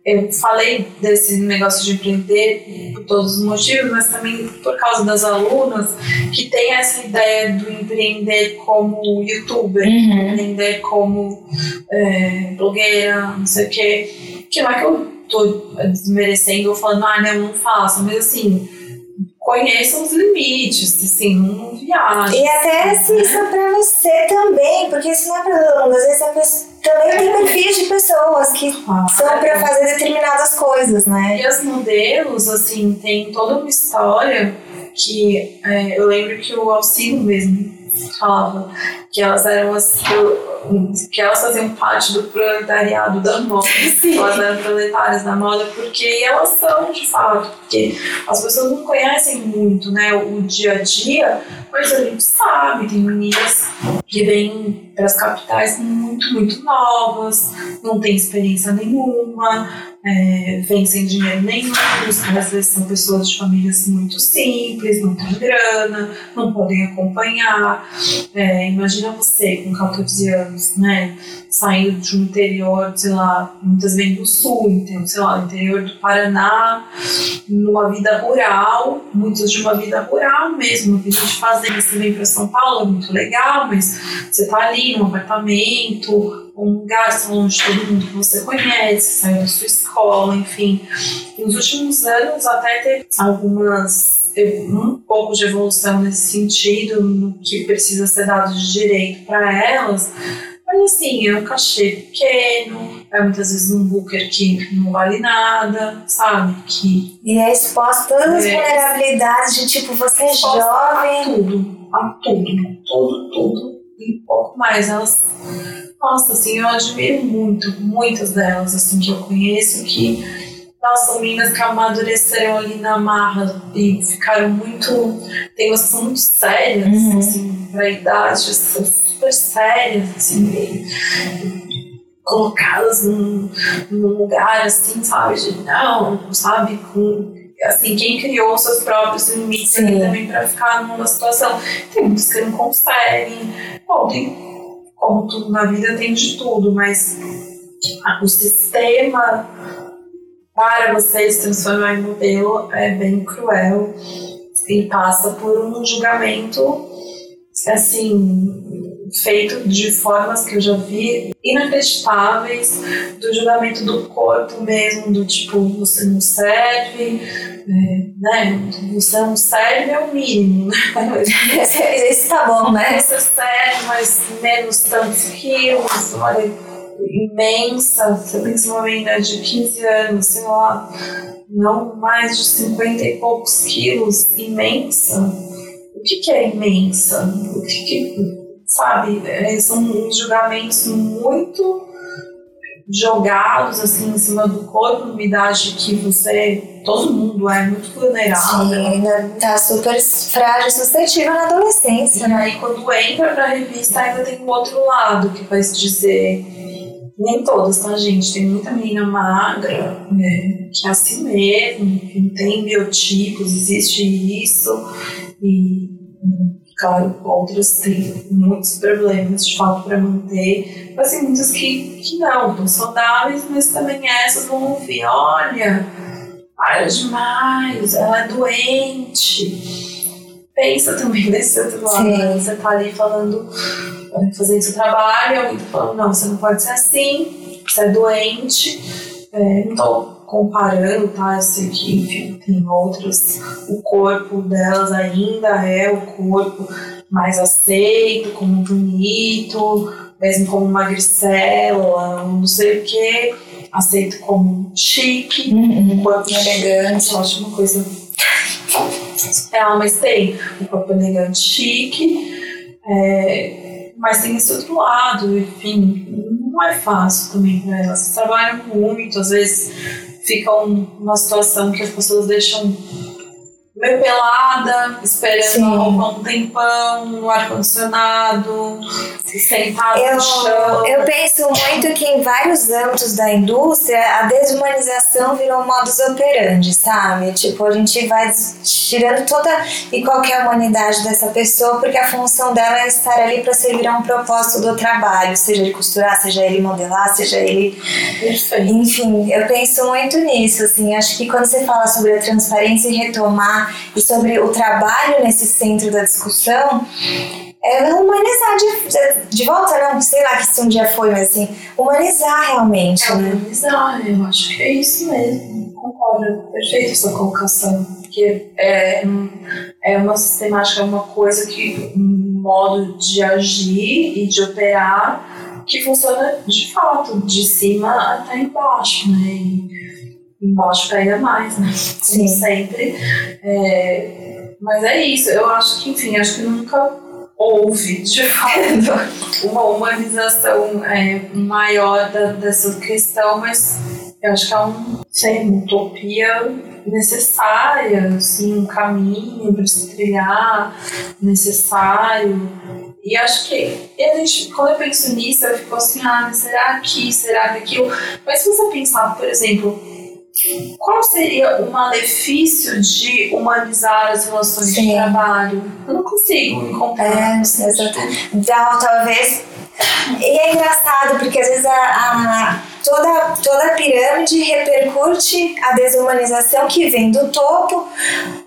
eu falei desse negócio de empreender por todos os motivos, mas também por causa das alunas que tem essa ideia do empreender como youtuber, uhum. empreender como é, blogueira, não sei o quê. Que não é que eu tô desmerecendo ou falando, ah, não, não faço, mas assim conheçam os limites, assim, não viajem. E até se isso é pra você também, porque isso não é pra todo mundo. Às vezes a pessoa também tem perfis de pessoas que ah, são pra fazer determinadas coisas, né? E os modelos, assim, tem toda uma história que é, eu lembro que o Alcino mesmo falava que elas eram as que elas faziam parte do proletariado da moda, Sim. elas eram proletárias da moda porque elas são de fato, porque as pessoas não conhecem muito, né, o dia a dia, mas a gente sabe, tem meninas que vêm para as capitais muito, muito novas, não tem experiência nenhuma, é, vêm sem dinheiro nenhum, às vezes são pessoas de famílias muito simples, não têm grana, não podem acompanhar. É, imagina você com 14 anos, né, saindo de um interior, sei lá, muitas vêm do sul, então, sei lá, interior do Paraná, numa vida rural, muitas de uma vida rural mesmo, uma vida de fazenda, você vem para São Paulo, é muito legal, mas você tá ali num apartamento, um lugar longe de todo mundo que você conhece, saiu da sua escola, enfim. Nos últimos anos até teve algumas um pouco de evolução nesse sentido, no que precisa ser dado de direito para elas, mas assim, é um cachê pequeno, é muitas vezes um booker que não vale nada, sabe? Que e é exposto todas as é, vulnerabilidades de tipo, você é jovem. A tudo, a tudo, tudo, tudo. E um pouco mais. Elas nossa, assim, eu admiro muito, muitas delas, assim, que eu conheço, que, nossa, são meninas que amadureceram ali na marra e ficaram muito, tem uma situação muito séria, uhum. assim, pra idade, super sérias, assim, colocadas num, num lugar, assim, sabe, de não, sabe, com assim, quem criou seus próprios limites também para ficar numa situação. Tem muitos que não conseguem. Bom, tem como tudo na vida tem de tudo, mas o sistema para você se transformar em modelo é bem cruel e passa por um julgamento assim feito de formas que eu já vi inacreditáveis do julgamento do corpo mesmo do tipo você não serve é, né você não serve é o mínimo né? esse tá bom né? Você serve mas menos tantos quilos olha imensa você pensa numa menina de 15 anos sei lá não mais de 50 e poucos quilos imensa? O que, que é imensa? O que, que sabe? É, são julgamentos muito jogados assim em cima do corpo, numa idade que você, todo mundo é muito vulnerável. Sim, ainda tá super frágil, suscetível na adolescência. E aí quando entra pra revista ainda tem um outro lado que vai dizer nem todas, tá, gente? Tem muita menina magra, né, que é assim mesmo, que não tem biotipos, existe isso, e Claro, outras têm muitos problemas de fato para manter, mas tem muitas que, que não, estão saudáveis, mas também essas vão ouvir: olha, para demais, ela é doente. Pensa também desse outro lado, né? Você tá ali falando, fazendo seu trabalho, alguém tá falando: não, você não pode ser assim, você é doente. É, não tô comparando, tá? Eu sei que, enfim, tem outras. O corpo delas ainda é o corpo mais aceito, como bonito, mesmo como magricela, não sei o que, aceito como chique, uhum. corpo elegante. Eu acho uma coisa. É, mas tem o corpo elegante chique, é, mas tem esse outro lado, enfim, não é fácil também para elas. Trabalham muito, às vezes fica uma situação que as pessoas deixam meio pelada, esperando um tempão, no ar-condicionado, sentado eu, no chão. Eu penso muito que em vários âmbitos da indústria a desumanização virou modus operandi, sabe? Tipo, a gente vai tirando toda e qualquer humanidade dessa pessoa porque a função dela é estar ali para servir a um propósito do trabalho, seja ele costurar, seja ele modelar, seja ele. Perfeito. Enfim, eu penso muito nisso, assim. Acho que quando você fala sobre a transparência e retomar e sobre o trabalho nesse centro da discussão, é humanizar de, de volta, não, sei lá que se um dia foi, mas assim, humanizar realmente. É, né? humanizar, eu acho que é isso mesmo. Concordo, perfeito essa colocação. Porque é, é uma sistemática, é uma coisa que, um modo de agir e de operar que funciona de fato, de cima até embaixo, né? E, embaixo ainda mais, né? Sim. sempre. É, mas é isso, eu acho que, enfim, acho que nunca houve, de fato, uma humanização é, maior da, dessa questão, mas eu acho que é um, sei, uma utopia necessária, assim, um caminho para se trilhar necessário. E acho que e a gente, quando eu penso nisso, eu fico assim, ah, será que, será que aquilo? Mas se você pensar, por exemplo, qual seria o malefício de humanizar as relações Sim. de trabalho? Eu não consigo encontrar. É, exatamente. Então, talvez. E é engraçado, porque às vezes a, a, toda, toda a pirâmide repercute a desumanização que vem do topo,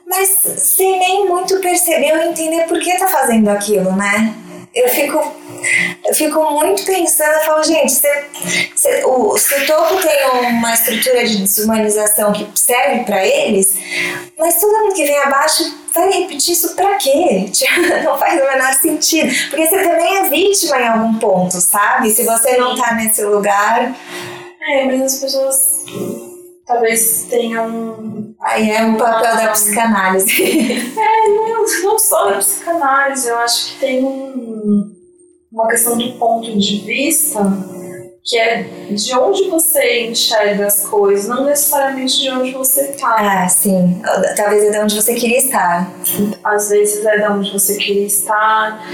mas sem nem muito perceber ou entender por que tá fazendo aquilo, né? Eu fico eu fico muito pensando, eu falo, gente, se, se, o, se o topo tem uma estrutura de desumanização que serve para eles, mas todo mundo que vem abaixo vai repetir isso pra quê? Não faz o menor sentido. Porque você também é vítima em algum ponto, sabe? Se você não tá nesse lugar. É, mas as pessoas talvez tenham. Aí é um papel da psicanálise. Não, só da psicanálise, eu acho que tem um uma questão do ponto de vista, que é de onde você enxerga as coisas, não necessariamente de onde você está. Ah, sim. Talvez é de onde você queria estar. Às vezes é de onde você queria estar,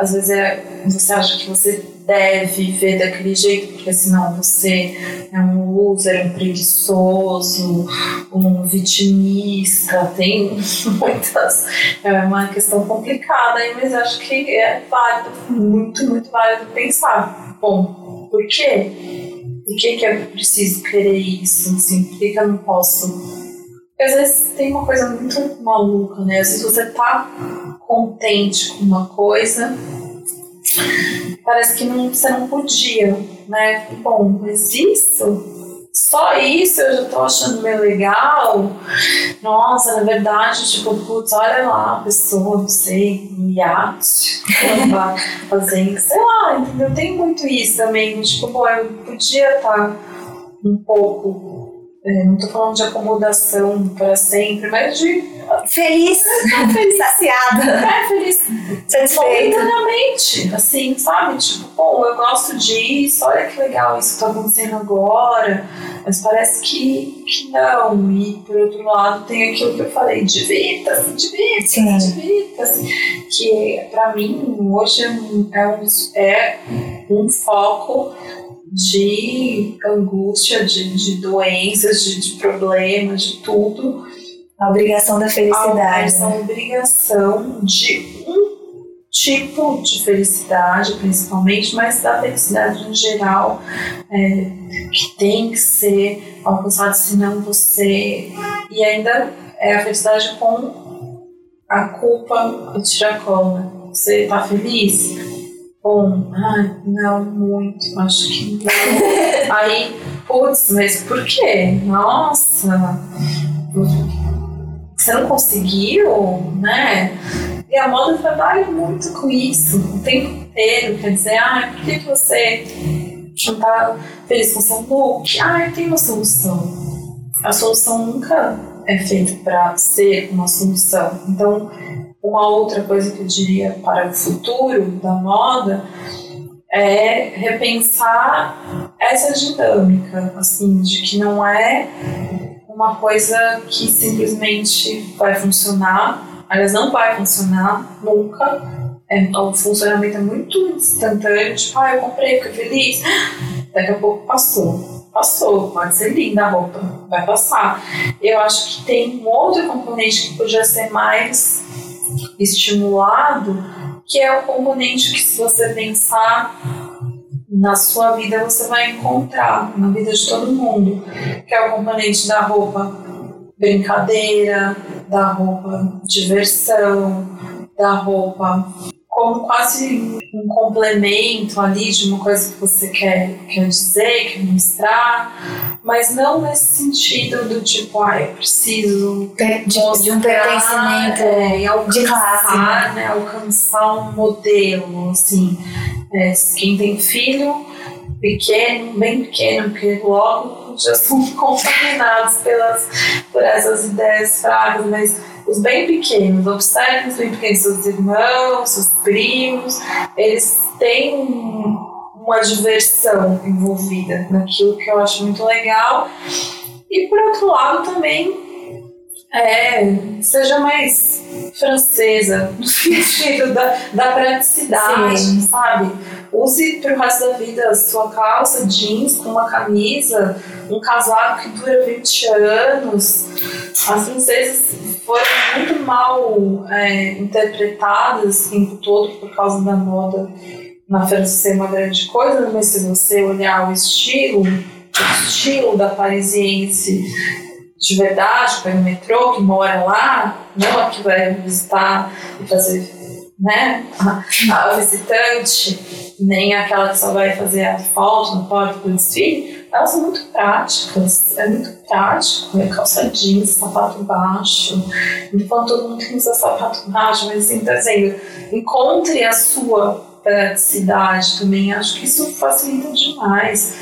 às vezes é, você acha que você deve ver daquele jeito, porque senão você é um loser, um preguiçoso, um vitimista, tem muitas. É uma questão complicada mas acho que é válido, muito, muito válido pensar. Bom, por quê? Por que, que eu preciso querer isso? Assim, por que, que eu não posso? Porque às vezes tem uma coisa muito maluca, né? Às vezes você tá contente com uma coisa parece que não, você não podia, né? Bom, mas isso, só isso eu já tô achando meio legal. Nossa, na verdade, tipo, putz, olha lá a pessoa, não sei, no iate, tá fazendo, sei lá, entendeu? Tem muito isso também, tipo, bom, eu podia estar tá um pouco é, não tô falando de acomodação para sempre, mas de. Feliz, feliz. saciada. É, feliz. Satisfeita. Momentaneamente, assim, sabe? Tipo, bom, eu gosto disso, olha que legal isso que tá acontecendo agora, mas parece que, que não. E, por outro lado, tem aquilo que eu falei, divirta-se, divirta-se, divirta-se. Que, para mim, hoje é um, é um, é um foco de angústia, de, de doenças, de, de problemas, de tudo. A obrigação da felicidade. Né? obrigação de um tipo de felicidade, principalmente, mas da felicidade em geral, é, que tem que ser alcançado, senão você. E ainda é a felicidade com a culpa do tiracolo? Você tá feliz? Bom, ai, não muito, acho que não. Aí, putz, mas por quê? Nossa, você não conseguiu, né? E a moda trabalha muito com isso o tempo inteiro. Quer dizer, ah, por que você não tá feliz com seu look? Ah, tem uma solução. A solução nunca é feita para ser uma solução. Então, uma outra coisa que eu diria para o futuro da moda é repensar essa dinâmica, assim, de que não é uma coisa que simplesmente vai funcionar, aliás, não vai funcionar nunca. É, o funcionamento é muito instantâneo, tipo, ah, eu comprei, fiquei feliz. Daqui a pouco passou. Passou, pode ser linda a roupa, vai passar. Eu acho que tem um outro componente que podia ser mais estimulado, que é o componente que, se você pensar na sua vida, você vai encontrar, na vida de todo mundo, que é o componente da roupa brincadeira, da roupa diversão, da roupa como quase um complemento ali de uma coisa que você quer, quer dizer, quer mostrar, mas não nesse sentido do tipo, ah, eu preciso de, de um pertencimento é, e alcançar, de classe, né? alcançar um modelo, assim. É, quem tem filho pequeno, bem pequeno, porque logo já são contaminados pelas, por essas ideias fragas, mas os bem pequenos, observem os bem pequenos, seus irmãos, seus primos, eles têm uma diversão envolvida naquilo que eu acho muito legal. E por outro lado também é, seja mais francesa, no sentido da, da praticidade, Sim. sabe? Use pro resto da vida sua calça jeans com uma camisa, um casaco que dura 20 anos. As francesas foram mal é, interpretadas o tempo todo por causa da moda na França ser uma grande coisa, mas se você olhar o estilo, o estilo da parisiense de verdade, vai no metrô, que mora lá, não a que vai visitar e fazer né, a, a visitante, nem aquela que só vai fazer a foto no porta do desfile, elas são muito práticas, é muito prático, é calça jeans, sapato baixo, então todo mundo tem usar sapato baixo, mas assim, tá dizendo, encontre a sua praticidade também, acho que isso facilita demais.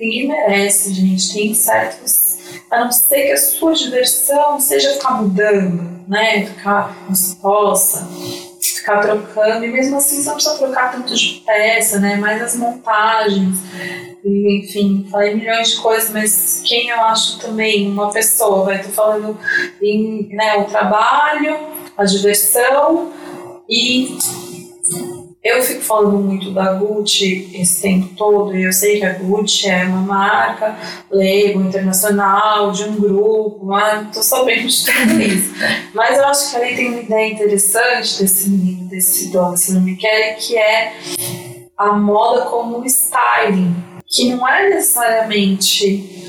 Ninguém merece, gente, tem certos a não ser que a sua diversão seja ficar mudando, né? Ficar se possa, ficar trocando, e mesmo assim você não precisa trocar tanto de peça, né? Mais as montagens, e, enfim, falei milhões de coisas, mas quem eu acho também uma pessoa, vai, tô falando em né, o trabalho, a diversão e eu fico falando muito da Gucci esse tempo todo, e eu sei que a Gucci é uma marca Lego internacional, de um grupo, mas tô sabendo de tudo isso. Mas eu acho que ali tem uma ideia interessante desse menino, desse dono, se não me quer, que é a moda como styling, que não é necessariamente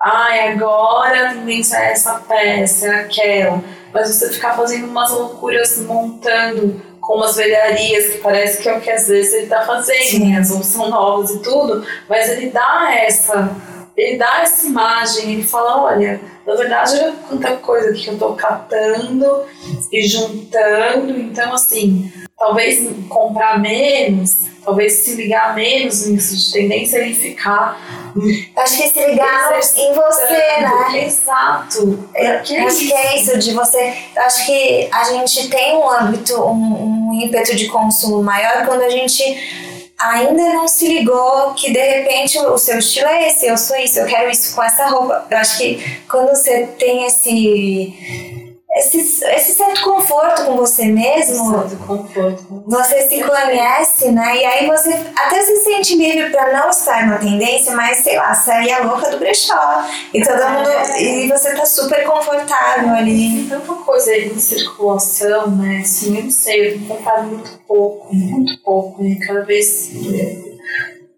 ai, agora a tendência é essa peça, é aquela, mas você ficar fazendo umas loucuras montando com umas velharias que parece que é o que às vezes ele está fazendo, né? As são novas e tudo, mas ele dá essa, ele dá essa imagem, ele fala, olha, na verdade olha quanta coisa que eu estou catando e juntando, então assim, talvez comprar menos, talvez se ligar menos nisso de tendência e ficar. Acho que se ligar em você, né? Exato. Eu, que acho que é isso, de você. Acho que a gente tem um hábito, um, um ímpeto de consumo maior quando a gente ainda não se ligou que de repente o seu estilo é esse, eu sou isso, eu quero isso com essa roupa. Eu acho que quando você tem esse esse, esse certo conforto com você mesmo. Certo conforto. Você se conhece, né? E aí você até se sente livre para não estar na tendência, mas sei lá, sair a louca do brechó. E todo É. mundo. E você tá super confortável ali. Tem tanta coisa aí em circulação, né? Assim, eu não sei, eu tenho muito pouco, muito pouco, né? Cada vez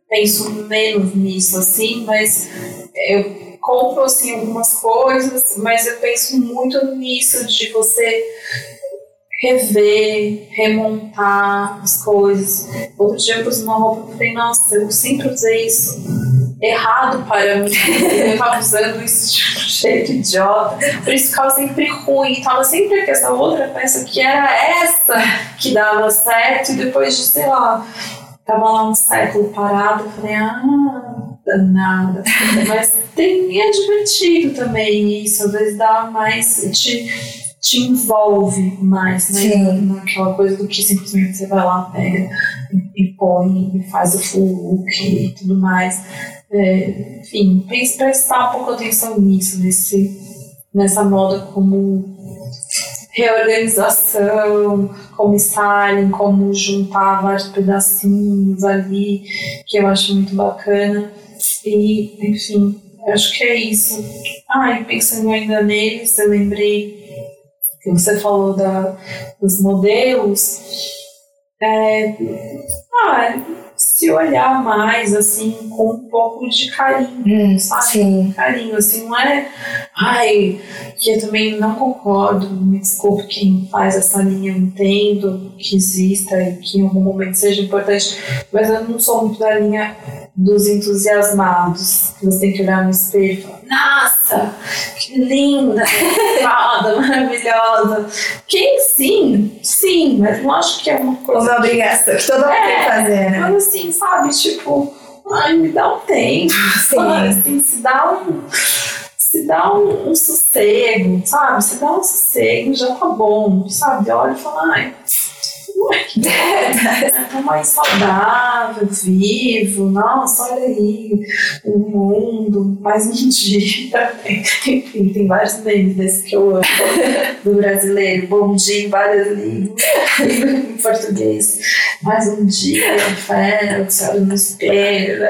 penso menos nisso, assim, mas eu compro, assim, algumas coisas, mas eu penso muito nisso de você rever, remontar as coisas. Outro dia eu pus uma roupa e falei, nossa, eu sempre usei isso errado para mim. Eu tava usando isso de um jeito idiota. Por isso ficava sempre ruim. Tava sempre com essa outra peça que era essa que dava certo. E depois de, sei lá, tava lá um século parado, eu falei, ah, danada. Mas tem, é divertido também isso. Às vezes dá mais. Te, te envolve mais, né? Naquela coisa do que simplesmente você vai lá, pega e, põe e faz o full look e tudo mais. É, enfim, prestar um pouco atenção nisso, nesse, nessa moda como reorganização, como styling, como juntar vários pedacinhos ali, que eu acho muito bacana. E, enfim, acho que é isso. Ah, e pensando ainda neles, eu lembrei que você falou da, dos modelos. É, ah, se olhar mais, assim, com um pouco de carinho, Hum, sabe? sim. carinho, assim, não é. Ai, que eu também não concordo, me desculpe quem faz essa linha, entendo que exista e que em algum momento seja importante, mas eu não sou muito da linha dos entusiasmados, que você tem que olhar no espelho e falar, nossa, que linda, foda, maravilhosa. Quem sim, sim, mas não acho que é uma coisa. Uma obrigação que todo mundo tem que fazer, né? Mas assim, sabe, tipo, ai, me dá um tempo. Sim. Assim, se dá um. Se dá um, um sossego, sabe? Se dá um sossego, já tá bom, sabe? Olha e fala, ai, não é tá mais saudável, vivo, nossa, olha aí, o mundo, mais um dia. Enfim, tem vários memes desses que eu amo, do brasileiro, bom dia em várias línguas, em português, mais um dia, você olha no espelho,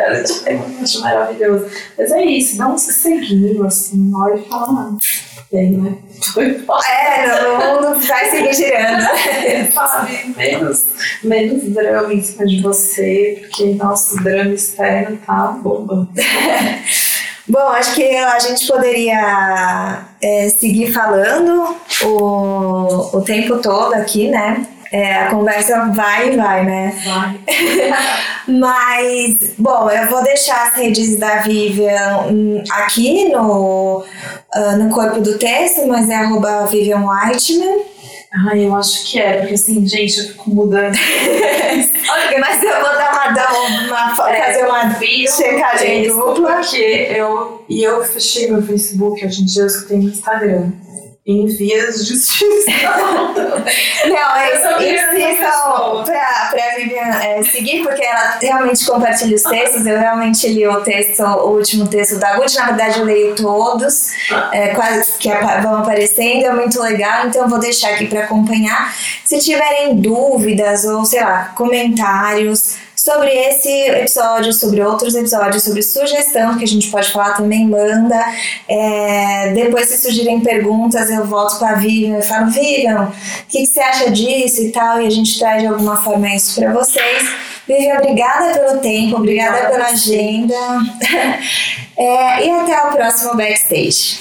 eu acho maravilhoso. Mas é isso, dá um sosseguinho, assim, olha e fala, bem, né? É, o mundo vai seguir girando. sabe, menos, menos drama em cima de você, porque nosso drama externo tá bombando. Bom, acho que a gente poderia é, seguir falando o, o tempo todo aqui, né? É, a conversa vai e vai, né? Vai. Mas, bom, eu vou deixar as redes da Vivian hum, aqui no, ah, no corpo do texto, mas é arroba Vivian Whiteman. Ai, eu acho que é, porque assim, gente, eu fico mudando. Mas eu vou dar uma, dar uma, fazer uma checagem isso, dupla. Porque eu, e eu fechei meu Facebook, hoje em dia eu escutei no Instagram. Em vias de extinção. Não, é Eu sou isso, Vivian é, seguir, porque ela realmente compartilha os textos. Eu realmente li o texto, o último texto da Gucci. Na verdade, eu leio todos, é, quase que vão aparecendo. É muito legal, então eu vou deixar aqui pra acompanhar. Se tiverem dúvidas ou, sei lá, comentários sobre esse episódio, sobre outros episódios, sobre sugestão que a gente pode falar também, manda. É, depois, se surgirem perguntas, eu volto com a Vivian e falo, Vivian, o que, que você acha disso e tal? E a gente traz de alguma forma isso para vocês. Vivian, obrigada pelo tempo, obrigada, Obrigada pela agenda. É, e até o próximo backstage.